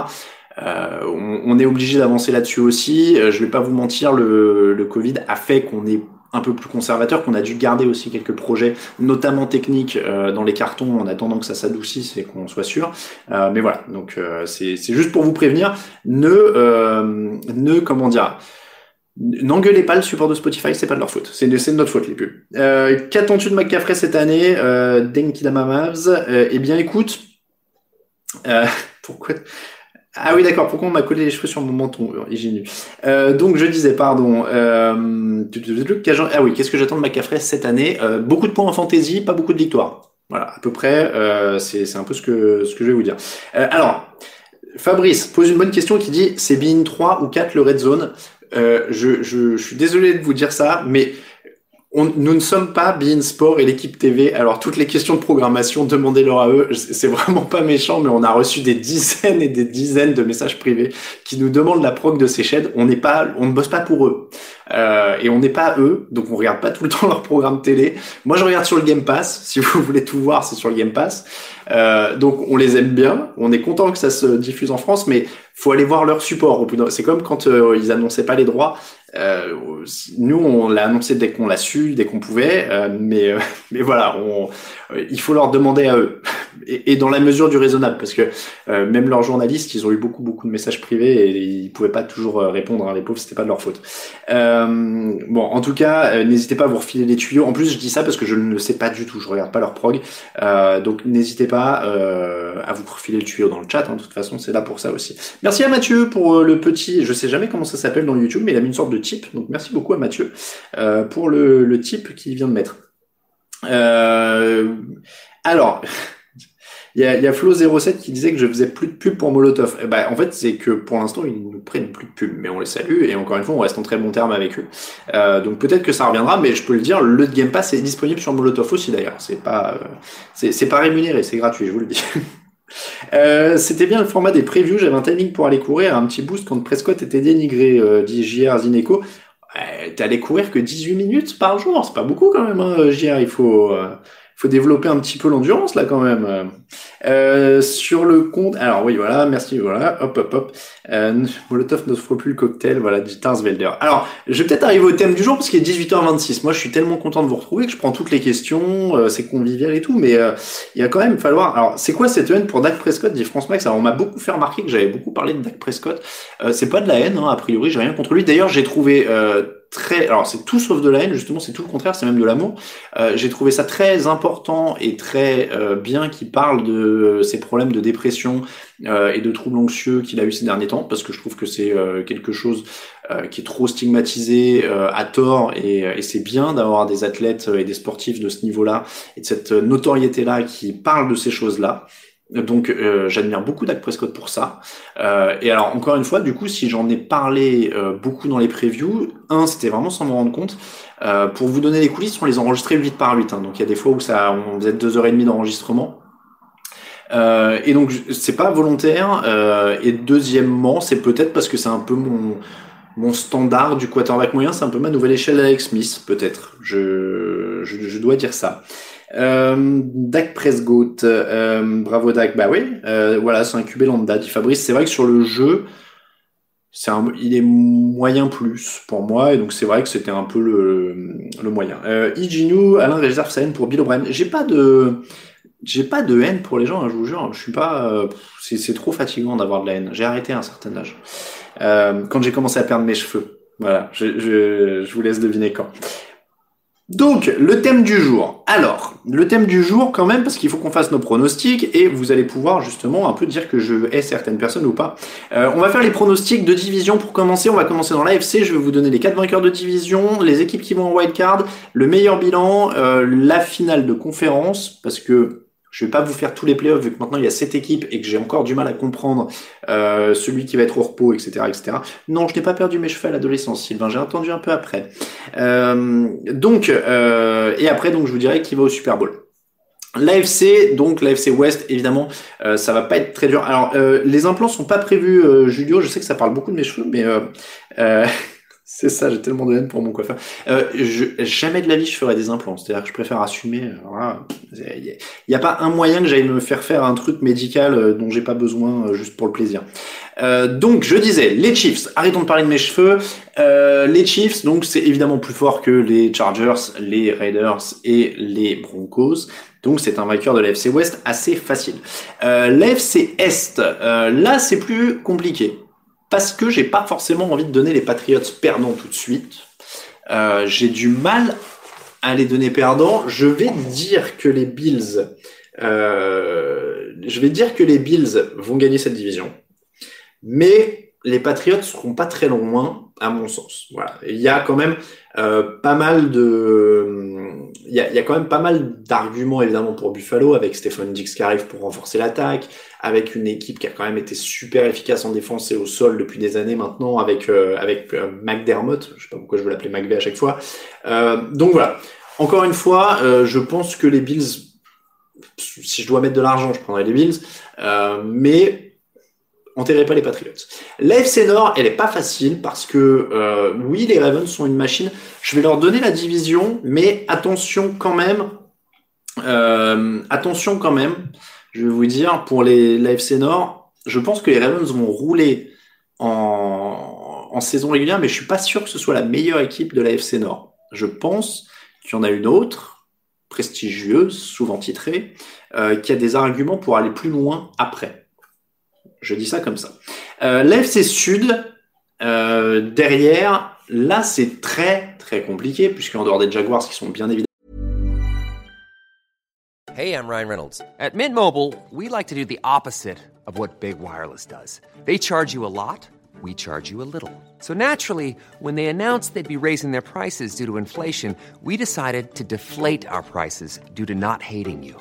S1: Euh, on, on, est obligé d'avancer là-dessus aussi. Euh, je vais pas vous mentir, le, le Covid a fait qu'on est un peu plus conservateur, qu'on a dû garder aussi quelques projets, notamment techniques, euh, dans les cartons en attendant que ça s'adoucisse et qu'on soit sûr. Euh, mais voilà, donc c'est juste pour vous prévenir, ne, ne comment dire, N'engueulez pas le support de Spotify, c'est pas de leur faute. C'est de, de, notre faute, les pubs. Euh, Qu'attends-tu de McCaffrey cette année euh, Denki Damamavs euh, Eh bien, écoute... Euh, pourquoi ah oui, d'accord. Pourquoi on m'a collé les cheveux sur mon menton euh, Donc, je disais, pardon. Euh, ah oui, qu'est-ce que j'attends de McCaffrey cette année euh, Beaucoup de points en fantasy, pas beaucoup de victoires. Voilà, à peu près. Euh, c'est un peu ce que ce que je vais vous dire. Euh, alors, Fabrice pose une bonne question qui dit c'est Bean 3 ou 4 le red zone? Euh, je, je, je, suis désolé de vous dire ça, mais nous ne sommes pas Bein Sport et l'équipe TV. Alors toutes les questions de programmation, demandez-leur à eux. C'est vraiment pas méchant, mais on a reçu des dizaines et des dizaines de messages privés qui nous demandent la prog de ces chaînes. On n'est pas, on ne bosse pas pour eux. Euh, et on n'est pas eux, donc on regarde pas tout le temps leur programme télé. Moi, je regarde sur le Game Pass. Si vous voulez tout voir, c'est sur le Game Pass. Euh, donc on les aime bien. On est content que ça se diffuse en France, mais faut aller voir leur support. C'est comme quand euh, ils annonçaient pas les droits. Euh, nous, on l'a annoncé dès qu'on l'a su, dès qu'on pouvait, euh, mais mais voilà, il faut leur demander à eux, et, et, dans la mesure du raisonnable, parce que même leurs journalistes, ils ont eu beaucoup beaucoup de messages privés et ils pouvaient pas toujours répondre. Hein, les pauvres, c'était pas de leur faute. bon, en tout cas, n'hésitez pas à vous refiler les tuyaux. En plus, je dis ça parce que je ne le sais pas du tout, je regarde pas leur prog, donc n'hésitez pas à vous refiler le tuyau dans le chat. Hein, de toute façon, c'est là pour ça aussi. Merci à Mathieu pour le petit, je sais jamais comment ça s'appelle dans YouTube, mais il a mis une sorte de type. Donc merci beaucoup à Mathieu euh, pour le, le type qu'il vient de mettre. Euh, alors, il y a, y a Flo07 qui disait que je faisais plus de pub pour Molotov. Eh ben, en fait, c'est que pour l'instant, ils ne prennent plus de pub, mais on les salue et encore une fois, on reste en très bon terme avec eux. Euh, donc peut-être que ça reviendra, mais je peux le dire, le Game Pass est disponible sur Molotov aussi d'ailleurs. C'est pas, c'est pas rémunéré, c'est gratuit, je vous le dis. Euh, c'était bien le format des previews. J'avais un timing pour aller courir, un petit boost quand Prescott était dénigré, euh, dit JR Zineco. Euh, allé courir que 18 minutes par jour, c'est pas beaucoup quand même, hein, JR. Il faut, euh, faut développer un petit peu l'endurance là quand même. Euh, sur le compte, alors oui voilà, merci voilà, hop hop hop. Euh, Molotov n'offre plus le cocktail, voilà, dit Velder. Alors, je vais peut-être arriver au thème du jour parce qu'il est 18h26. Moi, je suis tellement content de vous retrouver que je prends toutes les questions, euh, c'est convivial et tout, mais euh, il y a quand même falloir. Alors, c'est quoi cette haine pour Dak Prescott dit France Max? Alors, on m'a beaucoup fait remarquer que j'avais beaucoup parlé de Dak Prescott. Euh, c'est pas de la haine, hein, a priori, j'ai rien contre lui. D'ailleurs, j'ai trouvé très, alors c'est tout sauf de la haine, justement, c'est tout le contraire, c'est même de l'amour. Euh, j'ai trouvé ça très important et très euh, bien qu'il parle de ses problèmes de dépression euh, et de troubles anxieux qu'il a eu ces derniers temps, parce que je trouve que c'est quelque chose qui est trop stigmatisé à tort, et, et c'est bien d'avoir des athlètes et des sportifs de ce niveau-là et de cette notoriété-là qui parlent de ces choses-là. Donc euh, j'admire beaucoup Dak Prescott pour ça. Euh, et alors encore une fois, du coup, si j'en ai parlé euh, beaucoup dans les previews, un, c'était vraiment sans me rendre compte. pour vous donner les coulisses, on les enregistrait 8 par 8. Hein, donc il y a des fois où ça, on faisait deux heures et demie d'enregistrement. et donc c'est pas volontaire. et deuxièmement, c'est peut-être parce que c'est un peu mon mon standard du quarterback moyen, c'est un peu ma nouvelle échelle avec Smith, peut-être. Je, je, je dois dire ça. Euh, Dak euh, bravo Dak, bah oui, euh, voilà, c'est un QB lambda, dit Fabrice. C'est vrai que sur le jeu, c'est un, il est moyen plus pour moi, et donc c'est vrai que c'était un peu le, le moyen. Euh, Alain réserve sa haine pour Bill O'Brien. J'ai pas de, j'ai pas de haine pour les gens, hein, je vous jure. Je suis pas, euh, c'est, trop fatigant d'avoir de la haine. J'ai arrêté à un certain âge. Quand j'ai commencé à perdre mes cheveux. Voilà, je, je vous laisse deviner quand. Donc, le thème du jour. Alors, le thème du jour quand même, parce qu'il faut qu'on fasse nos pronostics, et vous allez pouvoir justement un peu dire que je hais certaines personnes ou pas. Euh, on va faire les pronostics de division pour commencer. On va commencer dans l'AFC. Je vais vous donner les quatre vainqueurs de division, les équipes qui vont en wildcard, le meilleur bilan, euh, la finale de conférence, parce que je vais pas vous faire tous les playoffs vu que maintenant il y a cette équipe et que j'ai encore du mal à comprendre euh, celui qui va être au repos, etc., etc. Non, je n'ai pas perdu mes cheveux à l'adolescence, Sylvain. J'ai attendu un peu après. Euh, donc, euh, et après, donc, je vous dirai qui va au Super Bowl. L'AFC, donc l'AFC West, évidemment, euh, ça va pas être très dur. Alors, euh, les implants sont pas prévus, euh, Julio. Je sais que ça parle beaucoup de mes cheveux, mais C'est ça, j'ai tellement de haine pour mon coiffeur. Euh, je, jamais de la vie je ferai des implants. C'est-à-dire que je préfère assumer. Il n'y a, pas un moyen que j'aille me faire faire un truc médical euh, dont j'ai pas besoin euh, juste pour le plaisir. Euh, donc je disais, les Chiefs, arrêtons de parler de mes cheveux. Euh, les Chiefs, donc c'est évidemment plus fort que les Chargers, les Raiders et les Broncos. Donc c'est un vainqueur de l'AFC West assez facile. Euh, L'AFC Est, euh, là c'est plus compliqué parce que j'ai pas forcément envie de donner les Patriots perdants tout de suite. Euh, j'ai du mal à les donner perdants. Je vais dire que les Bills, euh, je vais dire que les Bills vont gagner cette division, mais les Patriots seront pas très loin, à mon sens. Voilà, il y a quand même euh, pas mal de, il y a, quand même pas mal d'arguments évidemment pour Buffalo avec Stephen Dix qui arrive pour renforcer l'attaque, avec une équipe qui a quand même été super efficace en défense et au sol depuis des années maintenant, avec euh, avec euh, McDermott, je sais pas pourquoi je veux l'appeler McVay à chaque fois. Donc voilà. Encore une fois, je pense que les Bills, si je dois mettre de l'argent, je prendrais les Bills, mais enterrez pas les Patriots. L'AFC Nord, elle est pas facile parce que euh, oui, les Ravens sont une machine. Je vais leur donner la division, mais attention quand même. euh, attention quand même. Je vais vous dire pour les l'AFC Nord, je pense que les Ravens vont rouler en, en saison régulière, mais je suis pas sûr que ce soit la meilleure équipe de l'AFC Nord. Je pense qu'il y en a une autre prestigieuse, souvent titrée, euh, qui a des arguments pour aller plus loin après. Je dis ça comme ça. Euh, L'AFC Sud, euh, derrière, là c'est très très compliqué, puisqu'en dehors des Jaguars qui sont bien évidemment
S2: Hey, I'm Ryan Reynolds. At Mint Mobile, we like to do the opposite of what Big Wireless does. They charge you a lot, we charge you a little. So naturally, when they announced they'd be raising their prices due to inflation, we decided to deflate our prices due to not hating you.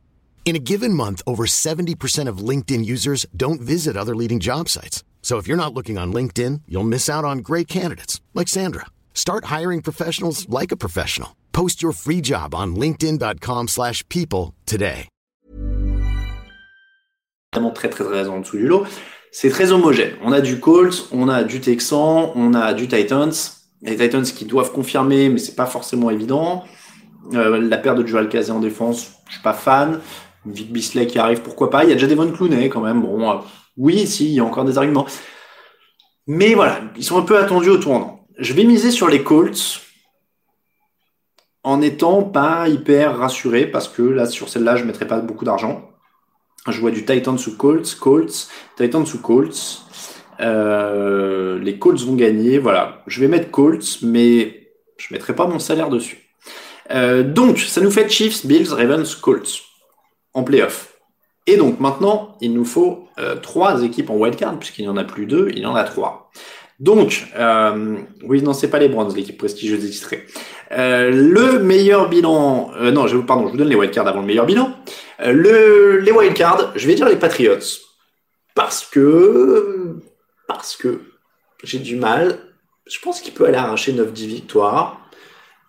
S3: In a given month, over 70% of LinkedIn users don't visit other leading job sites. So if you're not looking on LinkedIn, you'll miss out on great candidates like Sandra. Start hiring professionals like a professional. Post your free job on linkedin.com/people today.
S1: vraiment très très très en dessous du lot. C'est très homogène. On a du Colts, on a du Texan, on a du Titans. Les Titans qui doivent confirmer, mais c'est pas forcément évident. Euh, la paire de Joel Casey en défense, je suis pas fan. Vic Bisley qui arrive, pourquoi pas. Il y a déjà Devon Clooney quand même. Bon, euh, oui, si, il y a encore des arguments. Mais voilà, ils sont un peu attendus au tournant. Je vais miser sur les Colts en étant pas hyper rassuré parce que là, sur celle-là, je mettrai pas beaucoup d'argent. Je vois du Titans sous Colts, Colts, Titans sous Colts. Euh, les Colts vont gagner. Voilà, je vais mettre Colts, mais je mettrai pas mon salaire dessus. Euh, donc, ça nous fait Chiefs, Bills, Ravens, Colts en playoff. Et donc maintenant, il nous faut euh, trois équipes en wildcard, puisqu'il n'y en a plus deux, il y en a trois. Donc, euh, oui, non, c'est pas les Browns, l'équipe prestigieuse titrée. Euh, le meilleur bilan, euh, non, je, pardon, je vous donne les wildcards avant le meilleur bilan. Le, les wildcards, je vais dire les Patriots. Parce que, parce que j'ai du mal. Je pense qu'il peut aller arracher 9-10 victoires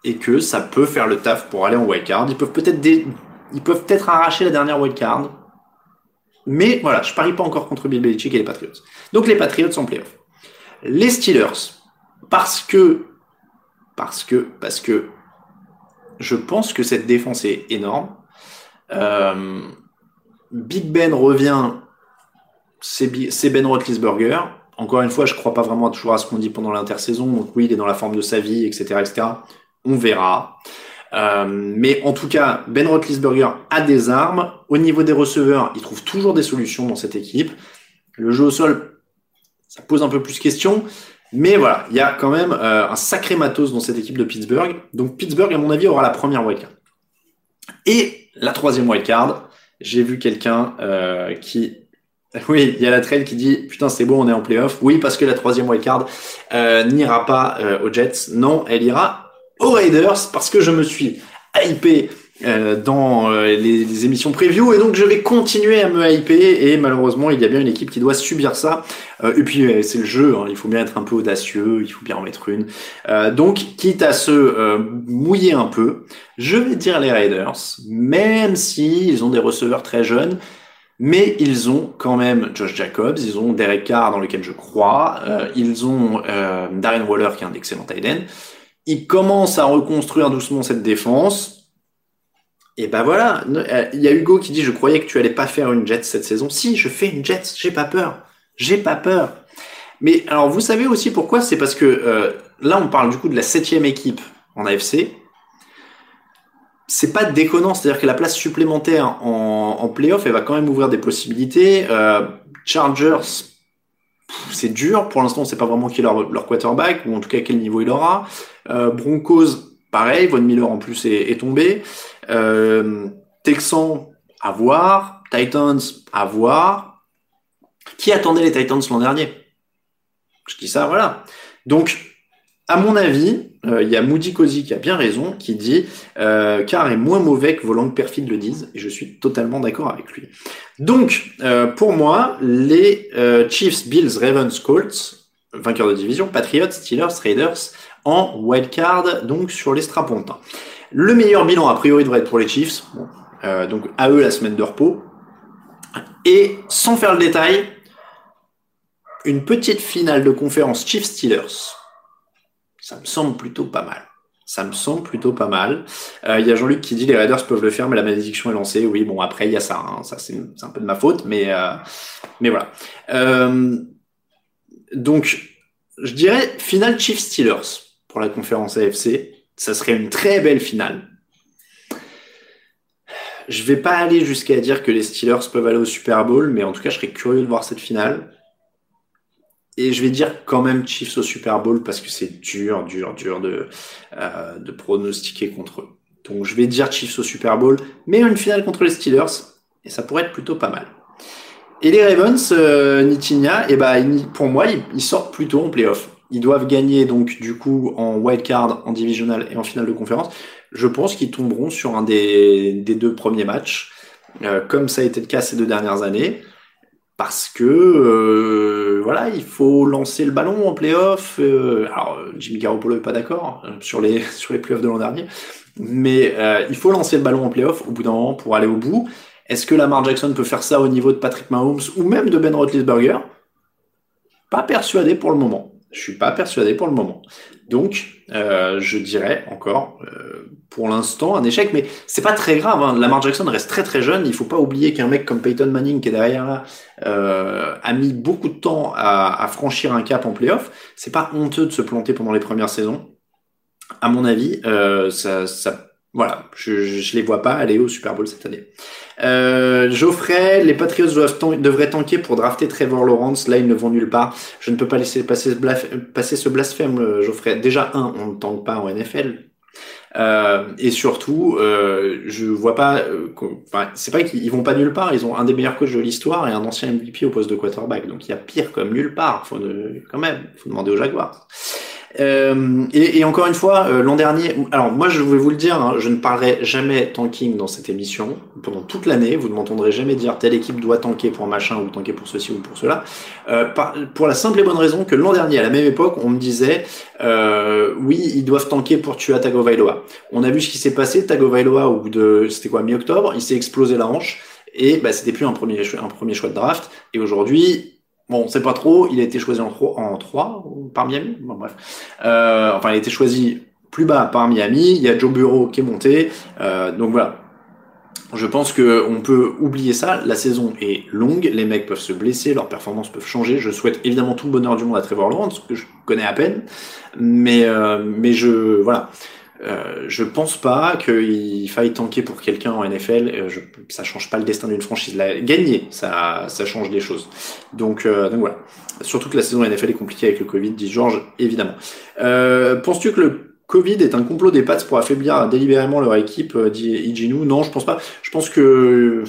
S1: et que ça peut faire le taf pour aller en wildcard. Ils peuvent peut-être ils peuvent peut-être arracher la dernière wildcard. Mais voilà, je parie pas encore contre Bill Belichick et les Patriots. Donc les Patriots en playoff. Les Steelers, parce que, parce que, parce que, je pense que cette défense est énorme. Euh, Big Ben revient, c'est Ben Roethlisberger. Encore une fois, je crois pas vraiment toujours à ce qu'on dit pendant l'intersaison. Donc oui, il est dans la forme de sa vie, etc., etc. On verra. Euh, mais en tout cas, Ben Roethlisberger a des armes. Au niveau des receveurs, il trouve toujours des solutions dans cette équipe. Le jeu au sol, ça pose un peu plus question. Mais voilà, il y a quand même euh, un sacré matos dans cette équipe de Pittsburgh. Donc Pittsburgh, à mon avis, aura la première wildcard. Et la troisième wildcard, j'ai vu quelqu'un euh, qui Oui, il y a la trail qui dit putain c'est bon on est en playoff. Oui parce que la troisième wildcard euh, n'ira pas euh, aux Jets. Non, elle ira aux Raiders parce que je me suis hypé euh, dans euh, les, les, émissions preview et donc je vais continuer à me hyper et malheureusement il y a bien une équipe qui doit subir ça euh, et puis c'est le jeu hein, il faut bien être un peu audacieux il faut bien en mettre une donc quitte à se mouiller un peu je vais dire les Raiders même si ils ont des receveurs très jeunes mais ils ont quand même Josh Jacobs, ils ont Derek Carr dans lequel je crois, ils ont Darren Waller qui est un excellent tight end. Ils commencent à reconstruire doucement cette défense. Et ben voilà, euh, il y a Hugo qui dit je croyais que tu allais pas faire une Jets cette saison. Si, je fais une Jets, j'ai pas peur. J'ai pas peur. Mais alors vous savez aussi pourquoi? C'est parce que euh, là on parle du coup de la septième équipe en AFC. C'est pas déconnant, c'est-à-dire que la place supplémentaire en, en playoff, elle va quand même ouvrir des possibilités. Euh, Chargers, c'est dur. Pour l'instant, on sait pas vraiment qui est leur, leur, quarterback ou en tout cas quel niveau il aura. Broncos, pareil. Von Miller en plus est, est tombé. Euh, Texans, à voir. Titans, à voir. Qui attendait les Titans l'an dernier? Je dis ça, voilà. Donc, à mon avis, euh, il y a Moody Cozy qui a bien raison, qui dit euh, car est moins mauvais que vos langues perfides le disent, et je suis totalement d'accord avec lui. Donc, euh, pour moi, les euh, Chiefs, Bills, Ravens, Colts, vainqueurs de division, Patriots, Steelers, Raiders, en wildcard, donc sur les strapontins. Le meilleur bilan, a priori, devrait être pour les Chiefs. Euh, donc, à eux, la semaine de repos. Et sans faire le détail, une petite finale de conférence Chiefs-Steelers. Ça me semble plutôt pas mal. Ça me semble plutôt pas mal. Euh, il y a Jean-Luc qui dit les Raiders peuvent le faire, mais la malédiction est lancée. Oui, bon, après, il y a ça. Hein. Ça, c'est un peu de ma faute, mais, euh, mais voilà. Euh, donc, je dirais finale Chiefs-Steelers pour la conférence AFC ça serait une très belle finale. Je vais pas aller jusqu'à dire que les Steelers peuvent aller au Super Bowl, mais en tout cas, je serais curieux de voir cette finale. Et je vais dire quand même Chiefs au Super Bowl parce que c'est dur, dur, dur de, euh, de pronostiquer contre eux. Donc je vais dire Chiefs au Super Bowl, mais une finale contre les Steelers, et ça pourrait être plutôt pas mal. Et les Ravens, euh, Nitinia, et eh ben, pour moi, ils sortent plutôt en playoff. Ils doivent gagner donc du coup en wild card, en divisional et en finale de conférence. Je pense qu'ils tomberont sur un des, des deux premiers matchs, euh, comme ça a été le cas ces deux dernières années, parce que euh, voilà, il faut lancer le ballon en playoff. Euh, alors Jimmy Garoppolo est pas d'accord hein, sur les sur les playoffs de l'an dernier, mais il faut lancer le ballon en playoff au bout d'un moment pour aller au bout. Est-ce que Lamar Jackson peut faire ça au niveau de Patrick Mahomes ou même de Ben Roethlisberger? Pas persuadé pour le moment. Je suis pas persuadé pour le moment. Donc, euh, je dirais encore, euh, pour l'instant, un échec, mais c'est pas très grave. Hein. Lamar Jackson reste très très jeune. Il faut pas oublier qu'un mec comme Peyton Manning qui est derrière là euh, a mis beaucoup de temps à, à franchir un cap en playoff. C'est pas honteux de se planter pendant les premières saisons. À mon avis, euh, ça, ça voilà, je, je les vois pas aller au Super Bowl cette année. Euh, Geoffrey, les Patriots doivent devraient tanker pour drafter Trevor Lawrence. Là, ils ne vont nulle part. Je ne peux pas laisser passer ce, blasphème, euh, Geoffrey. Déjà, un, on ne tanque pas en NFL. Euh, et surtout, euh, je vois pas. Euh, enfin, c'est pas qu'ils vont pas nulle part. Ils ont un des meilleurs coachs de l'histoire et un ancien MVP au poste de quarterback. Donc il y a pire comme nulle part. Faut quand même, faut demander aux Jaguars. Euh, et, et, encore une fois, euh, l'an dernier, alors moi je vais vous le dire, hein, je ne parlerai jamais tanking dans cette émission pendant toute l'année. Vous ne m'entendrez jamais dire telle équipe doit tanker pour machin ou tanker pour ceci ou pour cela. Euh, par, pour la simple et bonne raison que l'an dernier, à la même époque, on me disait euh, oui, ils doivent tanker pour tuer Tagovailoa. On a vu ce qui s'est passé. Tagovailoa au bout de c'était quoi mi-octobre, il s'est explosé la hanche et bah, c'était plus un premier un premier choix de draft. Et aujourd'hui, Bon, on sait pas trop. Il a été choisi en 3, en 3 par Miami. Bref. Euh, enfin, il a été choisi plus bas par Miami. Il y a Joe Bureau qui est monté. Euh, donc voilà. Je pense que on peut oublier ça. La saison est longue. Les mecs peuvent se blesser. Leurs performances peuvent changer. Je souhaite évidemment tout le bonheur du monde à Trevor Lawrence, que je connais à peine. Mais, euh, mais je, voilà. Euh, je pense pas qu'il faille tanker pour quelqu'un en NFL. Euh, je, ça change pas le destin d'une franchise. La, gagner, ça, ça change les choses. Donc, euh, donc voilà. Surtout que la saison NFL est compliquée avec le Covid, dit Georges, évidemment. Euh, Penses-tu que le Covid est un complot des Pats pour affaiblir délibérément leur équipe, dit Iginu Non, je pense pas. Je pense que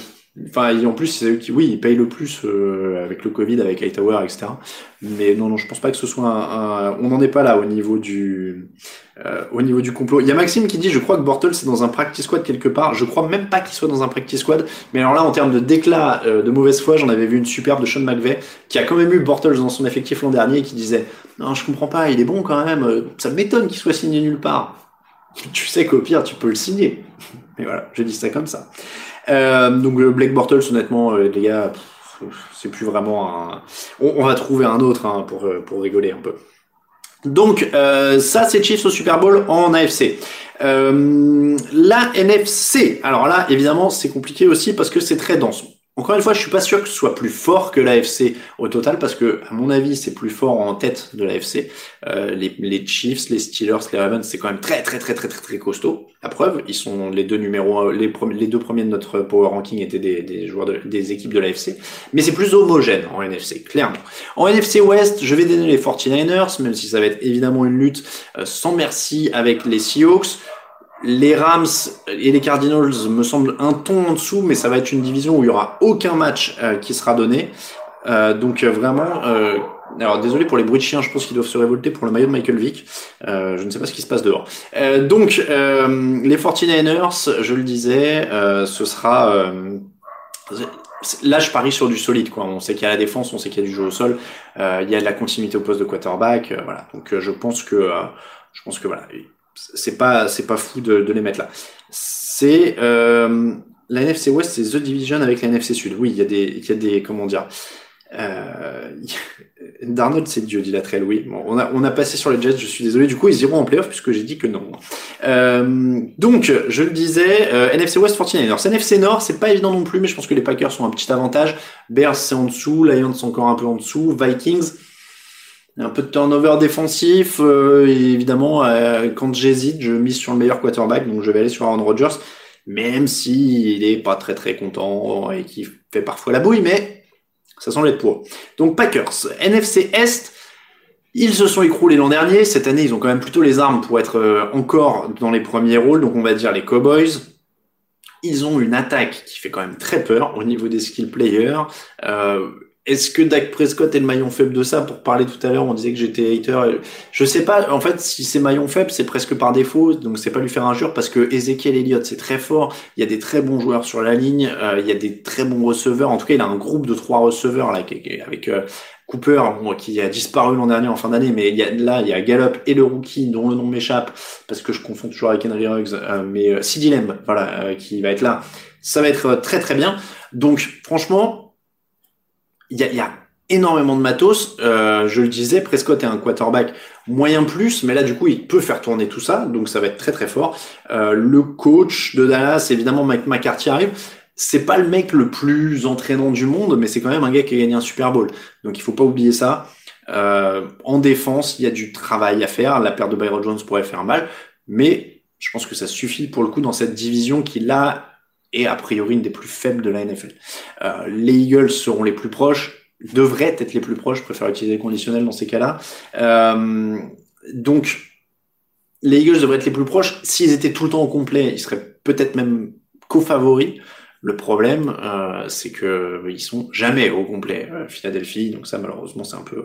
S1: Enfin, en plus, c'est eux qui, oui, ils payent le plus euh, avec le Covid, avec Hightower, etc. Mais non, non, je pense pas que ce soit un. On n'en est pas là au niveau du, euh, au niveau du complot. Il y a Maxime qui dit, je crois que Bortles c'est dans un practice squad quelque part. Je crois même pas qu'il soit dans un practice squad. Mais alors là, en termes de déclat euh, de mauvaise foi, j'en avais vu une superbe de Sean McVeigh qui a quand même eu Bortles dans son effectif l'an dernier et qui disait, non, je comprends pas, il est bon quand même. Ça m'étonne qu'il soit signé nulle part. Tu sais qu'au pire, tu peux le signer. Mais voilà, je dis ça comme ça. Euh, donc Blake Bortles, honnêtement, euh, les gars, c'est plus vraiment un. On, va trouver un autre hein, pour, euh, pour rigoler un peu. Donc ça, c'est Chiefs au Super Bowl en AFC. la NFC, alors là, évidemment, c'est compliqué aussi parce que c'est très dense. Encore une fois, je suis pas sûr que ce soit plus fort que l'AFC au total parce que, à mon avis, c'est plus fort en tête de l'AFC. Euh, les, les, Chiefs, les Steelers, les Ravens, c'est quand même très très très très très très costaud. La preuve, ils sont les deux numéros, les, deux premiers de notre power ranking étaient des, des joueurs des équipes de l'AFC, mais c'est plus homogène en NFC, clairement. En NFC West, je vais donner les 49ers, même si ça va être évidemment une lutte euh, sans merci avec les Seahawks. Les Rams et les Cardinals me semblent un ton en dessous, mais ça va être une division où il y aura aucun match euh, qui sera donné. Euh, donc euh, vraiment, alors désolé pour les bruits de chiens, je pense qu'ils doivent se révolter pour le maillot de Michael Vick. je ne sais pas ce qui se passe dehors. donc les 49ers, je le disais, ce sera là, je parie sur du solide. Quoi. On sait qu'il y a la défense, on sait qu'il y a du jeu au sol, il y a de la continuité au poste de quarterback. voilà. Donc, je pense que, je pense que voilà, c'est pas c'est pas fou de, de, les mettre là. C'est euh, la NFC West, c'est the division avec la NFC Sud. Oui, il y a des il y a des comment dire. Euh, Darnold, c'est Dieu, dit la très oui. Bon, on a, on a passé sur les Jets, je suis désolé. Du coup, ils iront en playoff puisque j'ai dit que non. Euh, donc, je le disais, euh, NFC West 49ers. NFC Nord, c'est pas évident non plus, mais je pense que les Packers ont un petit avantage. Bears, c'est en dessous. Lions, encore un peu en dessous. Vikings, un peu de turnover défensif. Euh, évidemment, euh, quand j'hésite, je mise sur le meilleur quarterback, donc je vais aller sur Aaron Rodgers, même s'il il est pas très très content et qu'il fait parfois la bouille, mais ça semble être pour. Donc Packers, NFC Est. Ils se sont écroulés l'an dernier. Cette année, ils ont quand même plutôt les armes pour être euh, encore dans les premiers rôles. Donc, on va dire les Cowboys. Ils ont une attaque qui fait quand même très peur au niveau des skill players. Euh, est-ce que Dak Prescott est le maillon faible de ça Pour parler tout à l'heure, on disait que j'étais hater. Je sais pas. En fait, si c'est maillon faible, c'est presque par défaut. Donc, c'est pas lui faire injure parce que Ezekiel Elliott, c'est très fort. Il y a des très bons joueurs sur la ligne. Euh, il y a des très bons receveurs. En tout cas, il a un groupe de trois receveurs là, avec euh, Cooper, qui a disparu l'an dernier en fin d'année. Mais il y a, là, il y a Gallup et le rookie dont le nom m'échappe parce que je confonds toujours avec Henry Ruggs. Euh, mais Sid Lamb, voilà, qui va être là. Ça va être très très bien. Donc, franchement il y a, énormément de matos. Euh, je le disais, Prescott est un quarterback moyen plus, mais là du coup il peut faire tourner tout ça, donc ça va être très très fort. Euh, le coach de Dallas, évidemment Mike McCarthy arrive. C'est pas le mec le plus entraînant du monde, mais c'est quand même un gars qui a gagné un Super Bowl. Donc il faut pas oublier ça. Euh, en défense, il y a du travail à faire. La perte de Byron Jones pourrait faire mal, mais je pense que ça suffit pour le coup dans cette division qui là est a priori une des plus faibles de la NFL. Euh, les Eagles seront les plus proches, devraient être les plus proches, je préfère utiliser le conditionnel dans ces cas-là. Euh, donc, les Eagles devraient être les plus proches. S'ils étaient tout le temps au complet, ils seraient peut-être même co-favoris. Le problème, euh, c'est que ils sont jamais au complet euh, Philadelphie, donc ça malheureusement c'est un peu,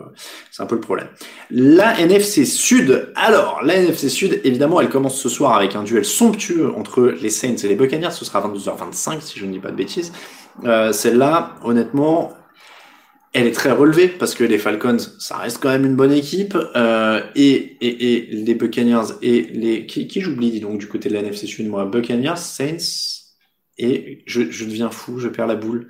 S1: c'est un peu le problème. La NFC Sud, alors la NFC Sud, évidemment, elle commence ce soir avec un duel somptueux entre les Saints et les Buccaneers. Ce sera 22h25 si je ne dis pas de bêtises. Euh, Celle-là, honnêtement, elle est très relevée parce que les Falcons, ça reste quand même une bonne équipe. Euh, et, et, et, les Buccaneers et les qui, qui j'oublie donc du côté de la NFC Sud, moi, Buccaneers, Saints, et je, deviens fou, je perds la boule.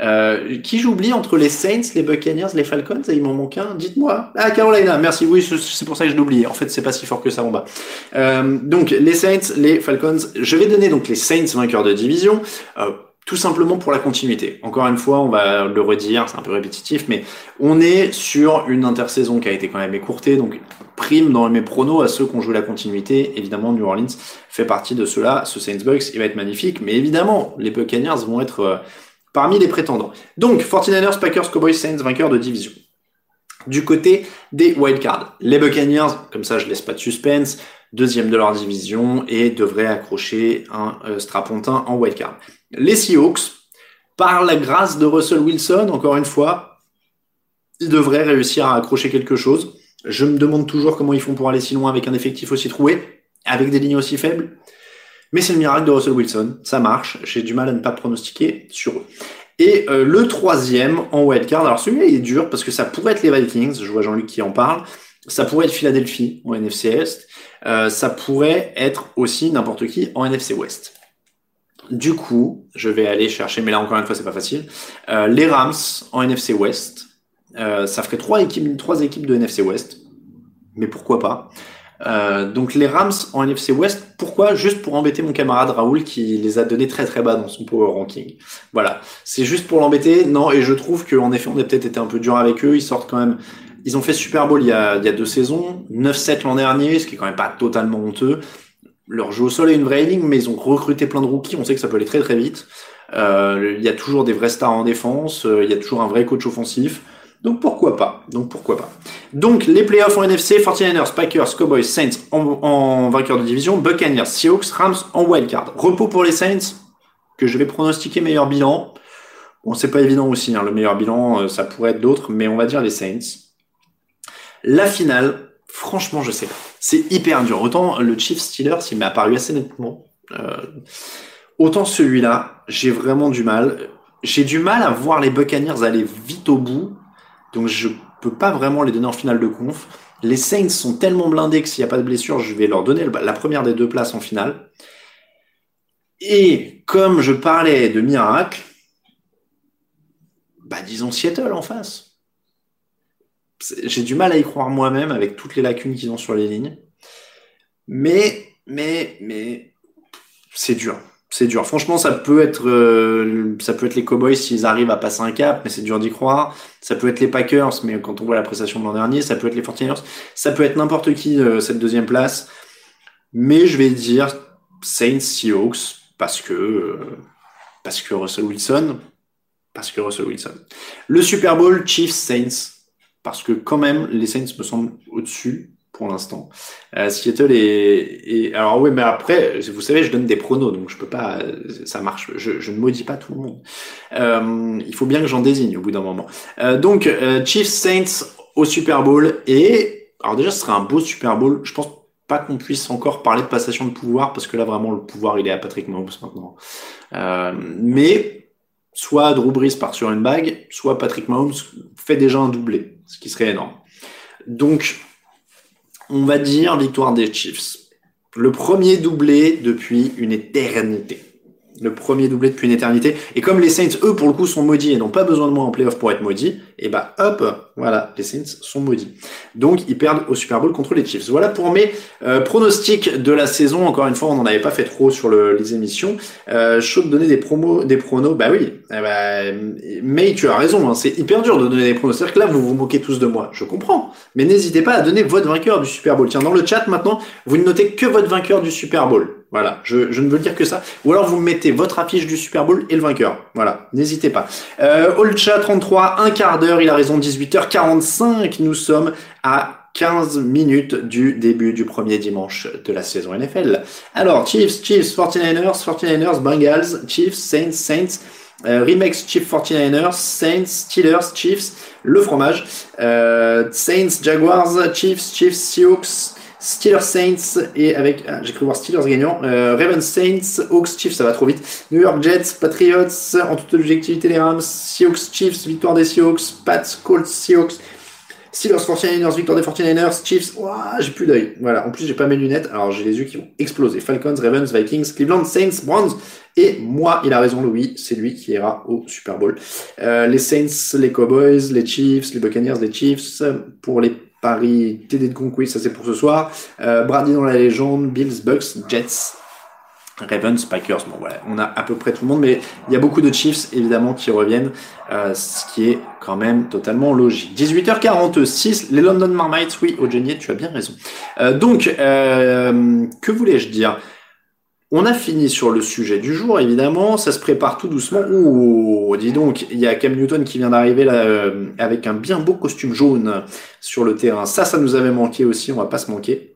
S1: Euh, qui j'oublie entre les Saints, les Buccaneers, les Falcons Il m'en manque un, dites-moi. Ah, Carolina, merci, oui, c'est pour ça que je l'oublie. En fait, c'est pas si fort que ça en bas. Euh, donc, les Saints, les Falcons. Je vais donner donc les Saints vainqueurs de division. Euh, tout simplement pour la continuité. Encore une fois, on va le redire, c'est un peu répétitif, mais on est sur une intersaison qui a été quand même écourtée, donc dans mes pronos à ceux qui ont joué la continuité. Évidemment, New Orleans fait partie de cela. Ce Saints Bucks, il va être magnifique, mais évidemment, les Buccaneers vont être euh, parmi les prétendants. Donc, 49ers, Packers, Cowboys, Saints, vainqueurs de division. Du côté des wildcards, les Buccaneers, comme ça je laisse pas de suspense, deuxième de leur division et devraient accrocher un euh, strapontin en wildcard. Les Seahawks, par la grâce de Russell Wilson, encore une fois, ils devraient réussir à accrocher quelque chose. Je me demande toujours comment ils font pour aller si loin avec un effectif aussi troué, avec des lignes aussi faibles. Mais c'est le miracle de Russell Wilson, ça marche. J'ai du mal à ne pas pronostiquer sur eux. Et euh, le troisième en wildcard, alors celui-là il est dur parce que ça pourrait être les Vikings, je vois Jean-Luc qui en parle, ça pourrait être Philadelphie en NFC Est, euh, ça pourrait être aussi n'importe qui en NFC West. Du coup, je vais aller chercher, mais là encore une fois c'est pas facile, euh, les Rams en NFC West, euh, ça ferait trois équipes, de NFC West, mais pourquoi pas euh, donc les Rams en NFC West, pourquoi? Juste pour embêter mon camarade Raoul qui les a donnés très très bas dans son power ranking. Voilà, c'est juste pour l'embêter. Non, et je trouve qu'en effet on a peut-être été un peu dur avec eux. Ils sortent quand même. Ils ont fait Super Bowl il y a, il y a deux saisons, 9-7 l'an dernier, ce qui est quand même pas totalement honteux. Leur jeu au sol est une vraie ligne, mais ils ont recruté plein de rookies. On sait que ça peut aller très très vite. Euh, il y a toujours des vrais stars en défense. Euh, il y a toujours un vrai coach offensif. Donc pourquoi pas Donc pourquoi pas Donc les playoffs en NFC, 49ers, Packers, Cowboys, Saints en, vainqueur de division, Buccaneers, Seahawks, Rams en wildcard. Repos pour les Saints, que je vais pronostiquer meilleur bilan. Bon, c'est pas évident aussi, hein, le meilleur bilan, euh, ça pourrait être d'autres, mais on va dire les Saints. La finale, franchement, je sais pas. C'est hyper dur. Autant le Chiefs Steelers, il m'a apparu assez nettement. Euh, autant celui-là, j'ai vraiment du mal. J'ai du mal à voir les Buccaneers aller vite au bout donc je peux pas vraiment les donner en finale de conf. Les Saints sont tellement blindés que s'il n'y a pas de blessure, je vais leur donner la première des deux places en finale. Et comme je parlais de miracle, bah disons Seattle en face. J'ai du mal à y croire moi-même avec toutes les lacunes qu'ils ont sur les lignes. Mais, mais, mais, c'est dur c'est dur. Franchement, ça peut être, euh, ça peut être les Cowboys s'ils arrivent à passer un cap, mais c'est dur d'y croire. Ça peut être les Packers, mais quand on voit la prestation de l'an dernier, ça peut être les 49ers. Ça peut être n'importe qui euh, cette deuxième place. Mais je vais dire Saints Seahawks parce que euh, parce que Russell Wilson, parce que Russell Wilson. Le Super Bowl Chiefs Saints parce que quand même les Saints me semblent au-dessus pour l'instant. Euh, Seattle est, alors oui, mais après, vous savez, je donne des pronos, donc je peux pas, ça marche. Je, ne maudis pas tout le monde. Euh, il faut bien que j'en désigne au bout d'un moment. Euh, donc euh, Chiefs Saints au Super Bowl et alors déjà, ce serait un beau Super Bowl. Je pense pas qu'on puisse encore parler de passation de pouvoir parce que là vraiment le pouvoir il est à Patrick Mahomes maintenant. Mais soit Drew Brees part sur une bague, soit Patrick Mahomes fait déjà un doublé, ce qui serait énorme. Donc on va dire victoire des Chiefs. Le premier doublé depuis une éternité le premier doublé depuis une éternité. Et comme les Saints, eux, pour le coup, sont maudits et n'ont pas besoin de moi en playoff pour être maudits, et bah hop, voilà, les Saints sont maudits. Donc ils perdent au Super Bowl contre les Chiefs. Voilà pour mes euh, pronostics de la saison. Encore une fois, on n'en avait pas fait trop sur les émissions. Euh, chaud de donner des promos, des pronos, bah oui. Eh bah, mais tu as raison, hein, c'est hyper dur de donner des pronos. C'est-à-dire que là, vous vous moquez tous de moi. Je comprends. Mais n'hésitez pas à donner votre vainqueur du Super Bowl. Tiens, dans le chat maintenant, vous ne notez que votre vainqueur du Super Bowl. Voilà, je, je, ne veux dire que ça. Ou alors vous mettez votre affiche du Super Bowl et le vainqueur. Voilà, n'hésitez pas. Euh, Olcha 33, un quart d'heure, il a raison, 18h45. Nous sommes à 15 minutes du début du premier dimanche de la saison NFL. Alors, Chiefs, Chiefs, 49ers, 49ers, Bengals, Chiefs, Saints, Saints, euh, Chiefs, 49ers, Saints, Steelers, Chiefs, le fromage, euh, Saints, Jaguars, Chiefs, Chiefs, Seahawks, Steelers Saints et avec ah, j'ai cru voir Steelers gagnant. Euh, Ravens Saints Hawks Chiefs ça va trop vite. New York Jets Patriots en toute objectivité les Rams. Seahawks Chiefs victoire des Seahawks. Pats Colts Seahawks. Steelers 49ers victoire des 49ers Chiefs j'ai plus d'œil. Voilà. En plus j'ai pas mes lunettes. Alors j'ai les yeux qui vont exploser. Falcons Ravens Vikings Cleveland Saints Browns. Et moi, il a raison, Louis, c'est lui qui ira au Super Bowl. Euh, les Saints, les Cowboys, les Chiefs, les Buccaneers, les Chiefs. Pour les Paris, TD de Conquest, ça c'est pour ce soir. Euh, Brady dans la légende, Bills, Bucks, Jets, Ravens, Packers. Bon voilà, on a à peu près tout le monde, mais il y a beaucoup de Chiefs évidemment qui reviennent, euh, ce qui est quand même totalement logique. 18h46, les London Marmites, oui, Eugenie, tu as bien raison. Euh, donc, euh, que voulais-je dire? On a fini sur le sujet du jour, évidemment. Ça se prépare tout doucement. Ouh, dis donc, il y a Cam Newton qui vient d'arriver là euh, avec un bien beau costume jaune sur le terrain. Ça, ça nous avait manqué aussi. On va pas se manquer.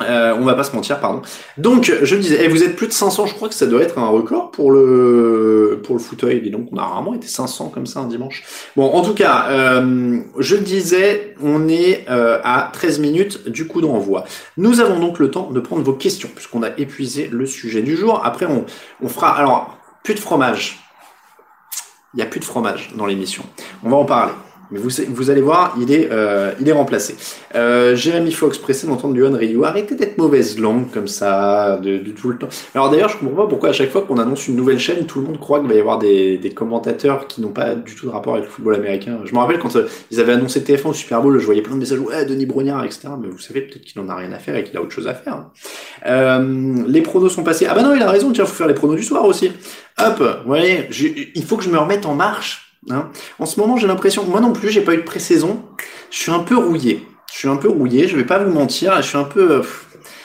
S1: Euh, on va pas se mentir, pardon. Donc, je disais, eh, vous êtes plus de 500, je crois que ça doit être un record pour le pour le fauteuil. Dis donc, on a rarement été 500 comme ça un dimanche. Bon, en tout cas, euh, je le disais, on est euh, à 13 minutes du coup d'envoi. Nous avons donc le temps de prendre vos questions, puisqu'on a épuisé le sujet du jour. Après, on, on fera... Alors, plus de fromage. Il n'y a plus de fromage dans l'émission. On va en parler. Mais vous, vous allez voir, il est, euh, il est remplacé. Euh, Jérémy Fox, pressé d'entendre du Ryu. Arrêtez d'être mauvaise langue comme ça, de, tout le temps. Alors d'ailleurs, je comprends pas pourquoi à chaque fois qu'on annonce une nouvelle chaîne, tout le monde croit qu'il va y avoir des, des commentateurs qui n'ont pas du tout de rapport avec le football américain. Je me rappelle quand euh, ils avaient annoncé TF1 au Super Bowl, je voyais plein de messages, ouais, Denis Brognard, etc. Mais vous savez peut-être qu'il en a rien à faire et qu'il a autre chose à faire. Euh, les pronos sont passés. Ah bah non, il a raison, tiens, faut faire les pronos du soir aussi. Hop, vous voyez, il faut que je me remette en marche Hein. en ce moment, j'ai l'impression, moi non plus, j'ai pas eu de pré-saison. Je suis un peu rouillé. Je suis un peu rouillé, je vais pas vous mentir. Je suis un peu.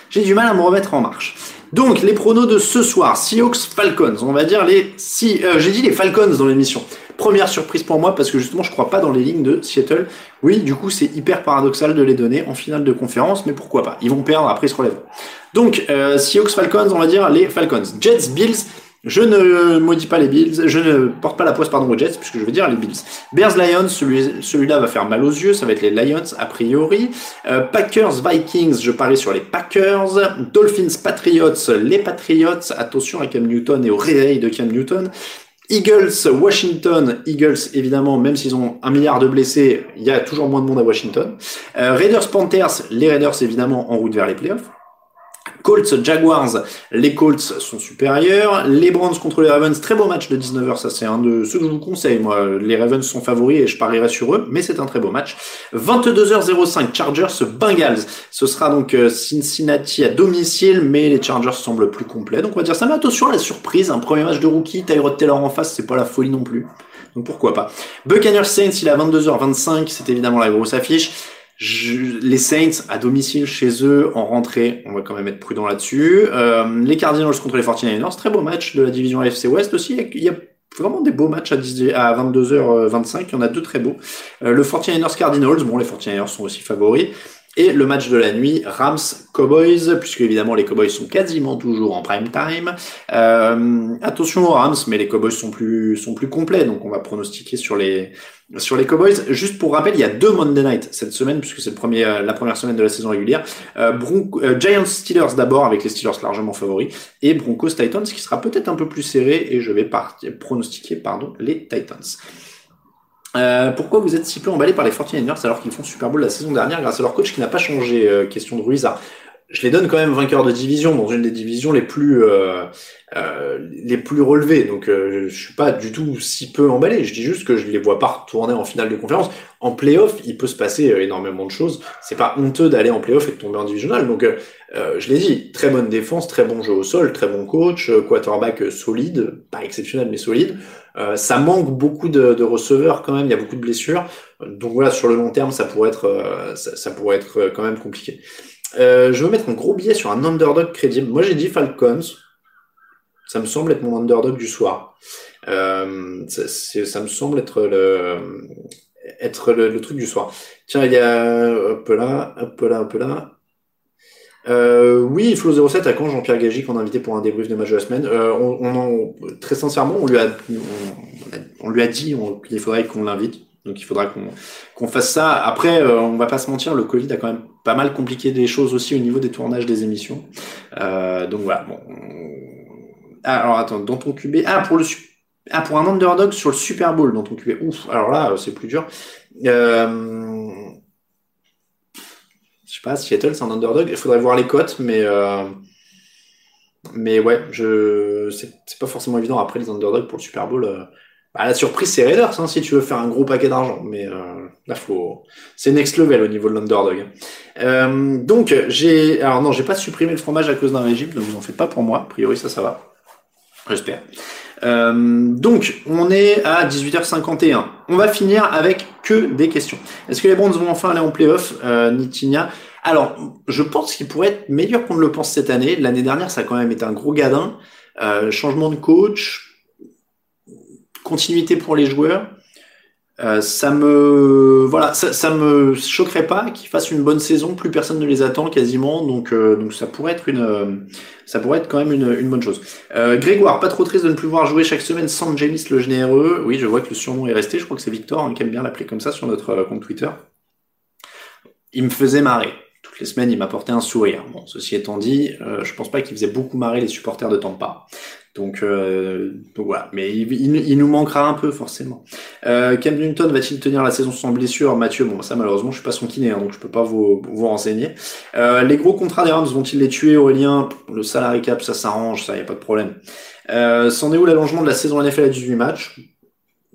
S1: j'ai du mal à me remettre en marche. Donc, les pronos de ce soir, Seahawks Falcons. On va dire les. Si, euh, j'ai dit les Falcons dans l'émission. Première surprise pour moi parce que justement, je crois pas dans les lignes de Seattle. Oui, du coup, c'est hyper paradoxal de les donner en finale de conférence, mais pourquoi pas? Ils vont perdre, après ils se relèvent. Donc, euh, Seahawks Falcons, on va dire les Falcons. Jets Bills. Je ne maudis pas les Bills, je ne porte pas la poisse pardon aux Jets, puisque je veux dire les Bills. Bears Lions, celui, celui-là va faire mal aux yeux, ça va être les Lions a priori. Euh, Packers Vikings, je parie sur les Packers. Dolphins Patriots, les Patriots. Attention à Cam Newton et au réveil de Cam Newton. Eagles, Washington, Eagles évidemment, même s'ils ont un milliard de blessés, il y a toujours moins de monde à Washington. Euh, Raiders, Panthers, les Raiders évidemment en route vers les playoffs. Colts, Jaguars, les Colts sont supérieurs. Les Browns contre les Ravens, très beau match de 19h, ça c'est un de ceux que je vous conseille. Moi, les Ravens sont favoris et je parierai sur eux, mais c'est un très beau match. 22h05, Chargers, Bengals. Ce sera donc euh, Cincinnati à domicile, mais les Chargers semblent plus complets. Donc on va dire ça, mais attention à la surprise, un premier match de rookie, Tyrod Taylor en face, c'est pas la folie non plus. Donc pourquoi pas. Buccaneers Saints, il est à 22h25, c'est évidemment la grosse affiche les Saints à domicile chez eux en rentrée, on va quand même être prudent là-dessus. Euh, les Cardinals contre les 49ers, très beau match de la division AFC West aussi. Il y a vraiment des beaux matchs à, 22h25, il y en a deux très beaux. Euh, le 49ers Cardinals, bon les 49ers sont aussi favoris. Et le match de la nuit, Rams Cowboys, puisque évidemment les Cowboys sont quasiment toujours en prime time. Euh, attention aux Rams, mais les Cowboys sont plus sont plus complets, donc on va pronostiquer sur les sur les Cowboys. Juste pour rappel, il y a deux Monday Night cette semaine, puisque c'est le premier euh, la première semaine de la saison régulière. Euh, euh, Giants Steelers d'abord, avec les Steelers largement favoris, et Broncos Titans, qui sera peut-être un peu plus serré, et je vais pronostiquer pardon les Titans. Euh, pourquoi vous êtes si peu emballé par les 49ers alors qu'ils font Super Bowl la saison dernière grâce à leur coach qui n'a pas changé euh, Question de Ruiza. Je les donne quand même vainqueurs de division dans une des divisions les plus euh, les plus relevées. Donc je suis pas du tout si peu emballé. Je dis juste que je les vois pas retourner en finale de conférence. En playoff, il peut se passer énormément de choses. C'est pas honteux d'aller en playoff et de tomber en divisional. Donc je l'ai dit, très bonne défense, très bon jeu au sol, très bon coach, quarterback solide, pas exceptionnel mais solide. Euh, ça manque beaucoup de, de, receveurs quand même, il y a beaucoup de blessures. Donc voilà, sur le long terme, ça pourrait être, euh, ça, pourrait être euh, quand même compliqué. Euh, je veux mettre un gros billet sur un underdog crédible. Moi, j'ai dit Falcons. Ça me semble être mon underdog du soir. Euh, ça, me semble être le, être le, truc du soir. Tiens, il y a, hop là, hop là, hop là. Euh, oui, Flo07 à quand Jean-Pierre Gagy qu'on a invité pour un débrief de match de la semaine? Euh, très sincèrement, on lui a, on, lui a dit qu'il faudrait qu'on l'invite. Donc il faudra qu'on fasse ça. Après, euh, on va pas se mentir, le Covid a quand même pas mal compliqué des choses aussi au niveau des tournages des émissions. Euh, donc voilà. Bon. Ah, alors attends, dans ton QB, ah pour le ah pour un underdog sur le Super Bowl dans ton QB. Ouf. Alors là, c'est plus dur. Euh, je sais pas, Seattle, c'est un underdog. Il faudrait voir les cotes, mais, euh, mais ouais, je, c'est pas forcément évident. Après, les underdogs pour le Super Bowl, euh, bah, la surprise, c'est Raiders, hein, si tu veux faire un gros paquet d'argent. Mais euh, là, faut, c'est next level au niveau de l'underdog. Euh, donc, j'ai, alors non, j'ai pas supprimé le fromage à cause d'un régime, donc vous en faites pas pour moi. A priori, ça, ça va. J'espère. Euh, donc, on est à 18h51. On va finir avec que des questions. Est-ce que les Browns vont enfin aller en playoff, euh, Nitinia Alors, je pense qu'il pourrait être meilleur qu'on ne le pense cette année. L'année dernière, ça a quand même été un gros gadin. Euh, changement de coach, continuité pour les joueurs. Euh, ça me voilà, me choquerait pas qu'ils fassent une bonne saison. Plus personne ne les attend quasiment, donc euh, donc ça pourrait être quand même une, bonne chose. Euh, Grégoire, pas trop triste de ne plus voir jouer chaque semaine sans James le généreux. Oui, je vois que le surnom est resté. Je crois que c'est Victor hein, qui aime bien l'appeler comme ça sur notre compte Twitter. Il me faisait marrer. Toutes les semaines, il m'apportait un sourire. Bon, ceci étant dit, je pense pas qu'il faisait beaucoup marrer les supporters de Tampa. Donc, euh, donc voilà, mais il, nous manquera un peu forcément. Euh, Cam Newton va-t-il tenir la saison sans blessure? Mathieu, bon ça malheureusement je suis pas son kiné, hein, donc je peux pas vous, vous renseigner. Euh, les gros contrats des Rams vont-ils les tuer Aurélien? Le salary cap ça s'arrange, ça y a pas de problème. Euh, est où l'allongement de la saison NFL à 18 matchs?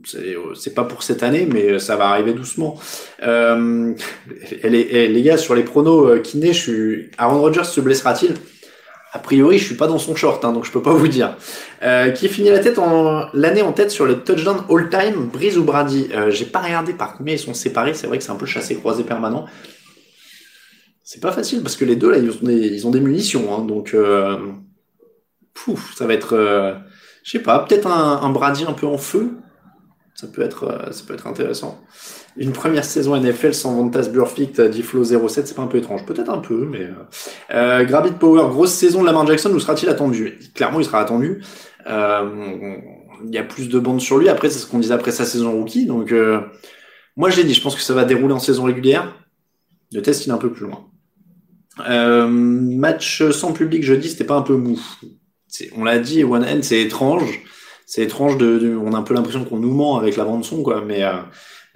S1: C'est pas pour cette année, mais ça va arriver doucement. Euh, les, les, gars, sur les pronos euh, kiné, je suis... Aaron Rodgers se blessera-t-il? A priori, je suis pas dans son short, hein, donc je peux pas vous dire. Euh, qui finit la tête en l'année en tête sur les touchdowns all-time, Breeze ou Brady? Euh, J'ai pas regardé par combien ils sont séparés. C'est vrai que c'est un peu chassé croisé permanent. C'est pas facile parce que les deux là, ils ont des, munitions, hein, donc euh, ça va être, je sais pas, peut-être un, un Brady un peu en feu. Ça peut être, ça peut être intéressant une première saison NFL sans Vantas Burfict, Diflo 07, c'est pas un peu étrange Peut-être un peu, mais... Euh, Gravit Power, grosse saison de Lamar Jackson, où sera-t-il attendu? Clairement, il sera attendu. Euh, il y a plus de bandes sur lui. Après, c'est ce qu'on disait après sa saison rookie. Donc, euh, moi, je l'ai dit, je pense que ça va dérouler en saison régulière. Le test, il est un peu plus loin. Euh, match sans public jeudi, c'était pas un peu mou. On l'a dit, One End, c'est étrange. C'est étrange de, on a un peu l'impression qu'on nous ment avec la bande son, quoi. Mais euh,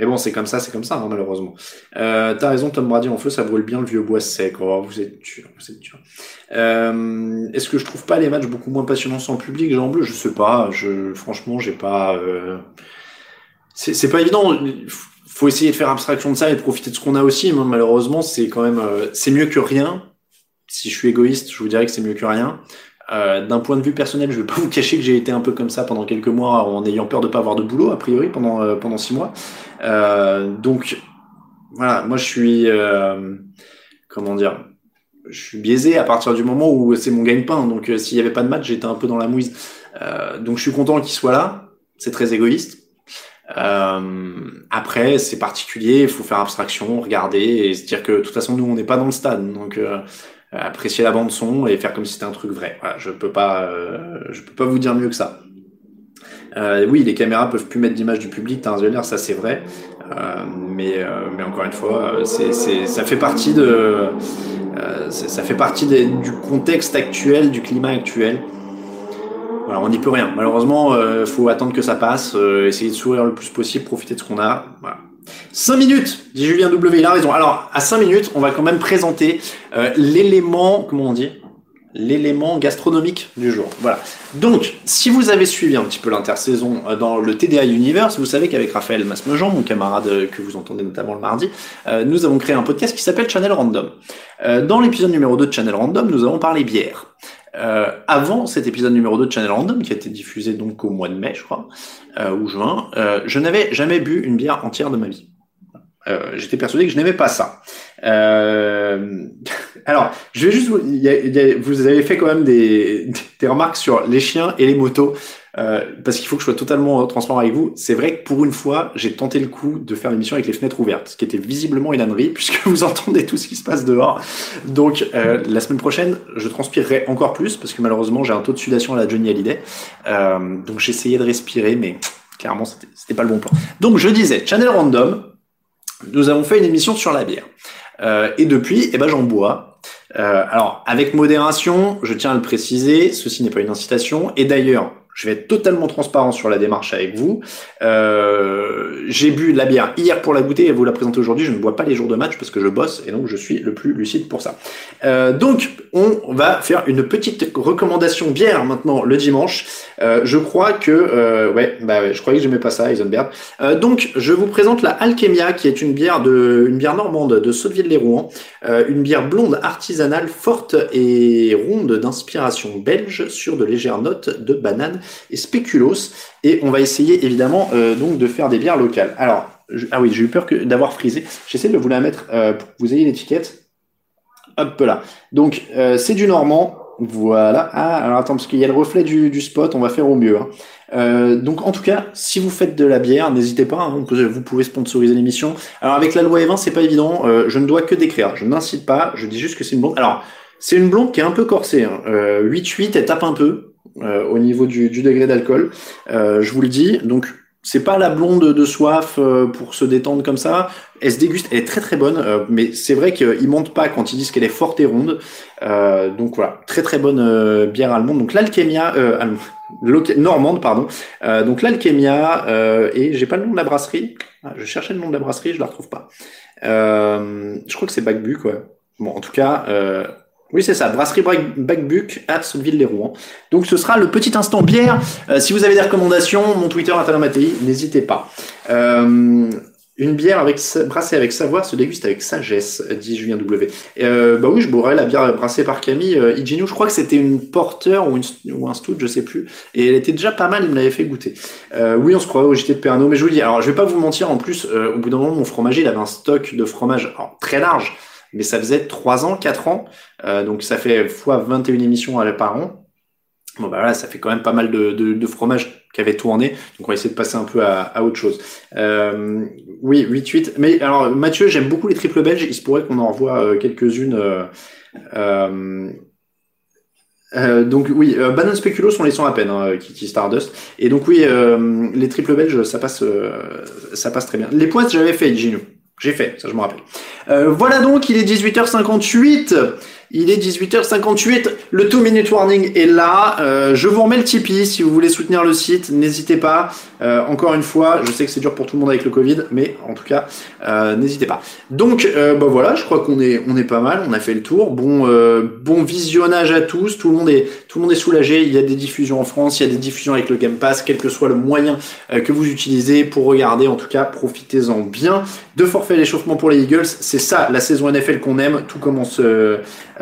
S1: mais bon, c'est comme ça, c'est comme ça, hein, malheureusement. Euh, T'as raison, Tom Brady en feu, ça brûle bien le vieux bois sec. Oh, vous êtes dur, vous êtes dur. Euh, Est-ce que je trouve pas les matchs beaucoup moins passionnants sans public, Jean Bleu? Je sais pas. Je, franchement, j'ai pas. Euh... C'est pas évident. Faut essayer de faire abstraction de ça et de profiter de ce qu'on a aussi. Mais malheureusement, c'est quand même, euh, c'est mieux que rien. Si je suis égoïste, je vous dirais que c'est mieux que rien. D'un point de vue personnel, je vais pas vous cacher que j'ai été un peu comme ça pendant quelques mois en ayant peur de pas avoir de boulot a priori pendant pendant six mois. Euh, donc voilà, moi je suis comment dire, je suis biaisé à partir du moment où c'est mon gagne-pain. Donc s'il y avait pas de match, j'étais un peu dans la mouise. donc je suis content qu'il soit là. C'est très égoïste. après, c'est particulier, il faut faire abstraction, regarder et se dire que de toute façon, nous, on n'est pas dans le stade. Donc, apprécier la bande son et faire comme si c'était un truc vrai. Voilà, je peux pas, euh, je peux pas vous dire mieux que ça. Euh, oui, les caméras peuvent plus mettre d'image du public, t'as un ça c'est vrai. Euh, mais, euh, mais encore une fois, c'est, c'est, ça fait partie de, euh, ça fait partie du contexte actuel, du climat actuel. Voilà, on n'y peut rien. Malheureusement, euh, faut attendre que ça passe, essayer de sourire le plus possible, profiter de ce qu'on a. Voilà. 5 minutes, dit Julien W, il a raison. Alors, à 5 minutes, on va quand même présenter euh, l'élément, comment on dit? L'élément gastronomique du jour. Voilà. Donc, si vous avez suivi un petit peu l'intersaison euh, dans le TDA Universe, vous savez qu'avec Raphaël Masmejean, mon camarade euh, que vous entendez notamment le mardi, nous avons créé un podcast qui s'appelle Channel Random. dans l'épisode numéro 2 de Channel Random, nous avons parlé bière. Euh, avant cet épisode numéro 2 de Channel Random, qui a été diffusé donc au mois de mai, je crois, euh, ou juin, euh, je n'avais jamais bu une bière entière de ma vie. Euh, J'étais persuadé que je n'aimais pas ça. Alors, je vais juste vous, y a, y a, vous avez fait quand même des, des remarques sur les chiens et les motos. Euh, parce qu'il faut que je sois totalement transparent avec vous. C'est vrai que pour une fois, j'ai tenté le coup de faire l'émission avec les fenêtres ouvertes, ce qui était visiblement une ânerie, puisque vous entendez tout ce qui se passe dehors. Donc euh, la semaine prochaine, je transpirerai encore plus, parce que malheureusement, j'ai un taux de sudation à la Johnny Hallyday. Euh, donc j'essayais de respirer, mais clairement, c'était pas le bon plan. Donc je disais, Channel Random, nous avons fait une émission sur la bière. Euh, et depuis, eh ben, j'en bois. Euh, alors, avec modération, je tiens à le préciser, ceci n'est pas une incitation. Et d'ailleurs, je vais être totalement transparent sur la démarche avec vous. Euh, j'ai bu de la bière hier pour la goûter et vous la présenter aujourd'hui. Je ne bois pas les jours de match parce que je bosse et donc je suis le plus lucide pour ça. Euh, donc, on va faire une petite recommandation bière maintenant le dimanche. Euh, je crois que, euh, ouais, bah ouais, je croyais que j'aimais pas ça, Eisenberg. Euh, donc, je vous présente la Alchemia, qui est une bière de, une bière normande de Sotteville-les-Rouen, euh, une bière blonde artisanale forte et ronde d'inspiration belge sur de légères notes de banane et spéculoos. Et on va essayer évidemment euh, donc de faire des bières locales. Alors, ah oui, j'ai eu peur d'avoir frisé. J'essaie de vous la mettre euh, pour que vous ayez l'étiquette. Hop là. Donc, euh, c'est du normand. Voilà. Ah, alors attends, parce qu'il y a le reflet du, spot, on va faire au mieux. Hein. Euh, donc en tout cas, si vous faites de la bière, n'hésitez pas, hein, vous pouvez sponsoriser l'émission. Alors avec la loi E20, c'est pas évident, euh, je ne dois que décrire, je n'incite pas, je dis juste que c'est une blonde. Alors, c'est une blonde qui est un peu corsée. Hein. 8-8, elle tape un peu au niveau du, du degré d'alcool, je vous le dis. Donc c'est pas la blonde de soif euh, pour se détendre comme ça. Elle se déguste, elle est très très bonne, euh, mais c'est vrai qu'ils mentent pas quand ils disent qu'elle est forte et ronde. Euh, donc voilà, très très bonne bière allemande. Donc l'Alchemia, normande pardon. donc l'Alchemia et j'ai pas le nom de la brasserie. Ah, je cherchais le nom de la brasserie, je la retrouve pas. je crois que c'est Bagbu quoi. Bon, en tout cas, oui, c'est ça, brasserie Backbuck à Sotteville-les-Rouen. Donc ce sera le petit instant bière. Euh, si vous avez des recommandations, mon Twitter Mattei, n'hésitez pas. Euh, une bière avec brassée avec savoir se déguste avec sagesse, dit Julien W. Euh, bah oui, je boirais la bière brassée par Camille euh, je crois que c'était une porteur ou, un stout, je sais plus. Et elle était déjà pas mal, il me l'avait fait goûter. Euh, oui, on se croirait au JT de Perno, mais je vous dis, alors je vais pas vous mentir, en plus, au bout d'un moment, mon fromager, il avait un stock de fromage très large mais ça faisait 3 ans, 4 ans, euh, donc ça fait fois 21 émissions à par an. Bon bah voilà, ça fait quand même pas mal de, de, fromage qui avait tourné, donc on va essayer de passer un peu à, autre chose. Euh, oui, 8-8. Mais alors Mathieu, j'aime beaucoup les triples belges, il se pourrait qu'on en revoie euh, quelques-unes. Donc oui, euh, Banane Speculo sont les sons à peine, hein, Kiki Stardust. Et donc oui, les triples belges, ça passe, ça passe très bien. Les points, j'avais fait, Gino. J'ai fait, ça je me rappelle. Euh, voilà donc, il est 18h58. Il est 18h58, le 2 minute warning est là. Euh, je vous remets le Tipeee si vous voulez soutenir le site, n'hésitez pas. Euh, encore une fois, je sais que c'est dur pour tout le monde avec le Covid, mais en tout cas, n'hésitez pas. Donc, bah voilà, je crois qu'on est, on est pas mal, on a fait le tour. Bon, bon visionnage à tous. Tout le monde est, tout le monde est soulagé. Il y a des diffusions en France, il y a des diffusions avec le Game Pass, quel que soit le moyen que vous utilisez pour regarder. En tout cas, profitez-en bien. De forfait d'échauffement pour les Eagles, c'est ça la saison NFL qu'on aime. Tout commence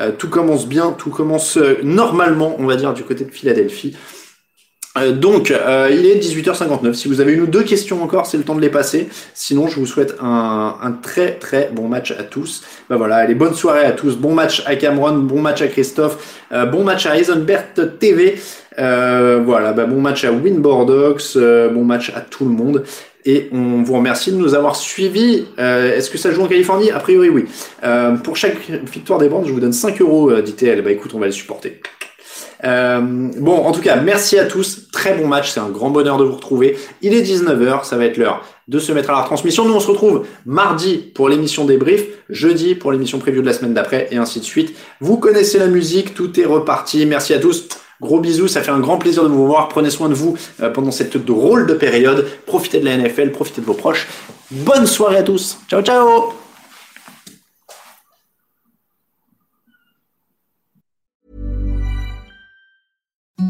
S1: euh, tout commence bien, tout commence euh, normalement, on va dire, du côté de Philadelphie. Euh, donc, il est 18h59. Si vous avez une ou deux questions encore, c'est le temps de les passer. Sinon, je vous souhaite un, très très bon match à tous. Ben voilà, allez, bonne soirée à tous. Bon match à Cameron, bon match à Christophe, bon match à Eisenbert TV. voilà, ben bon match à Winbordox, bon match à tout le monde. Et on vous remercie de nous avoir suivis. Euh, est-ce que ça joue en Californie? A priori, oui. Euh, pour chaque victoire des bandes, je vous donne 5 euros euh, d'ITL. Bah écoute, on va les supporter. Bon, en tout cas, merci à tous. Très bon match. C'est un grand bonheur de vous retrouver. Il est 19h. Ça va être l'heure de se mettre à la transmission. Nous, on se retrouve mardi pour l'émission débrief, jeudi pour l'émission preview de la semaine d'après, et ainsi de suite. Vous connaissez la musique. Tout est reparti. Merci à tous. Gros bisous, ça fait un grand plaisir de vous voir. Prenez soin de vous euh, pendant cette drôle de période. Profitez de la NFL, profitez de vos proches. Bonne soirée à tous. Ciao, ciao Mm-hmm.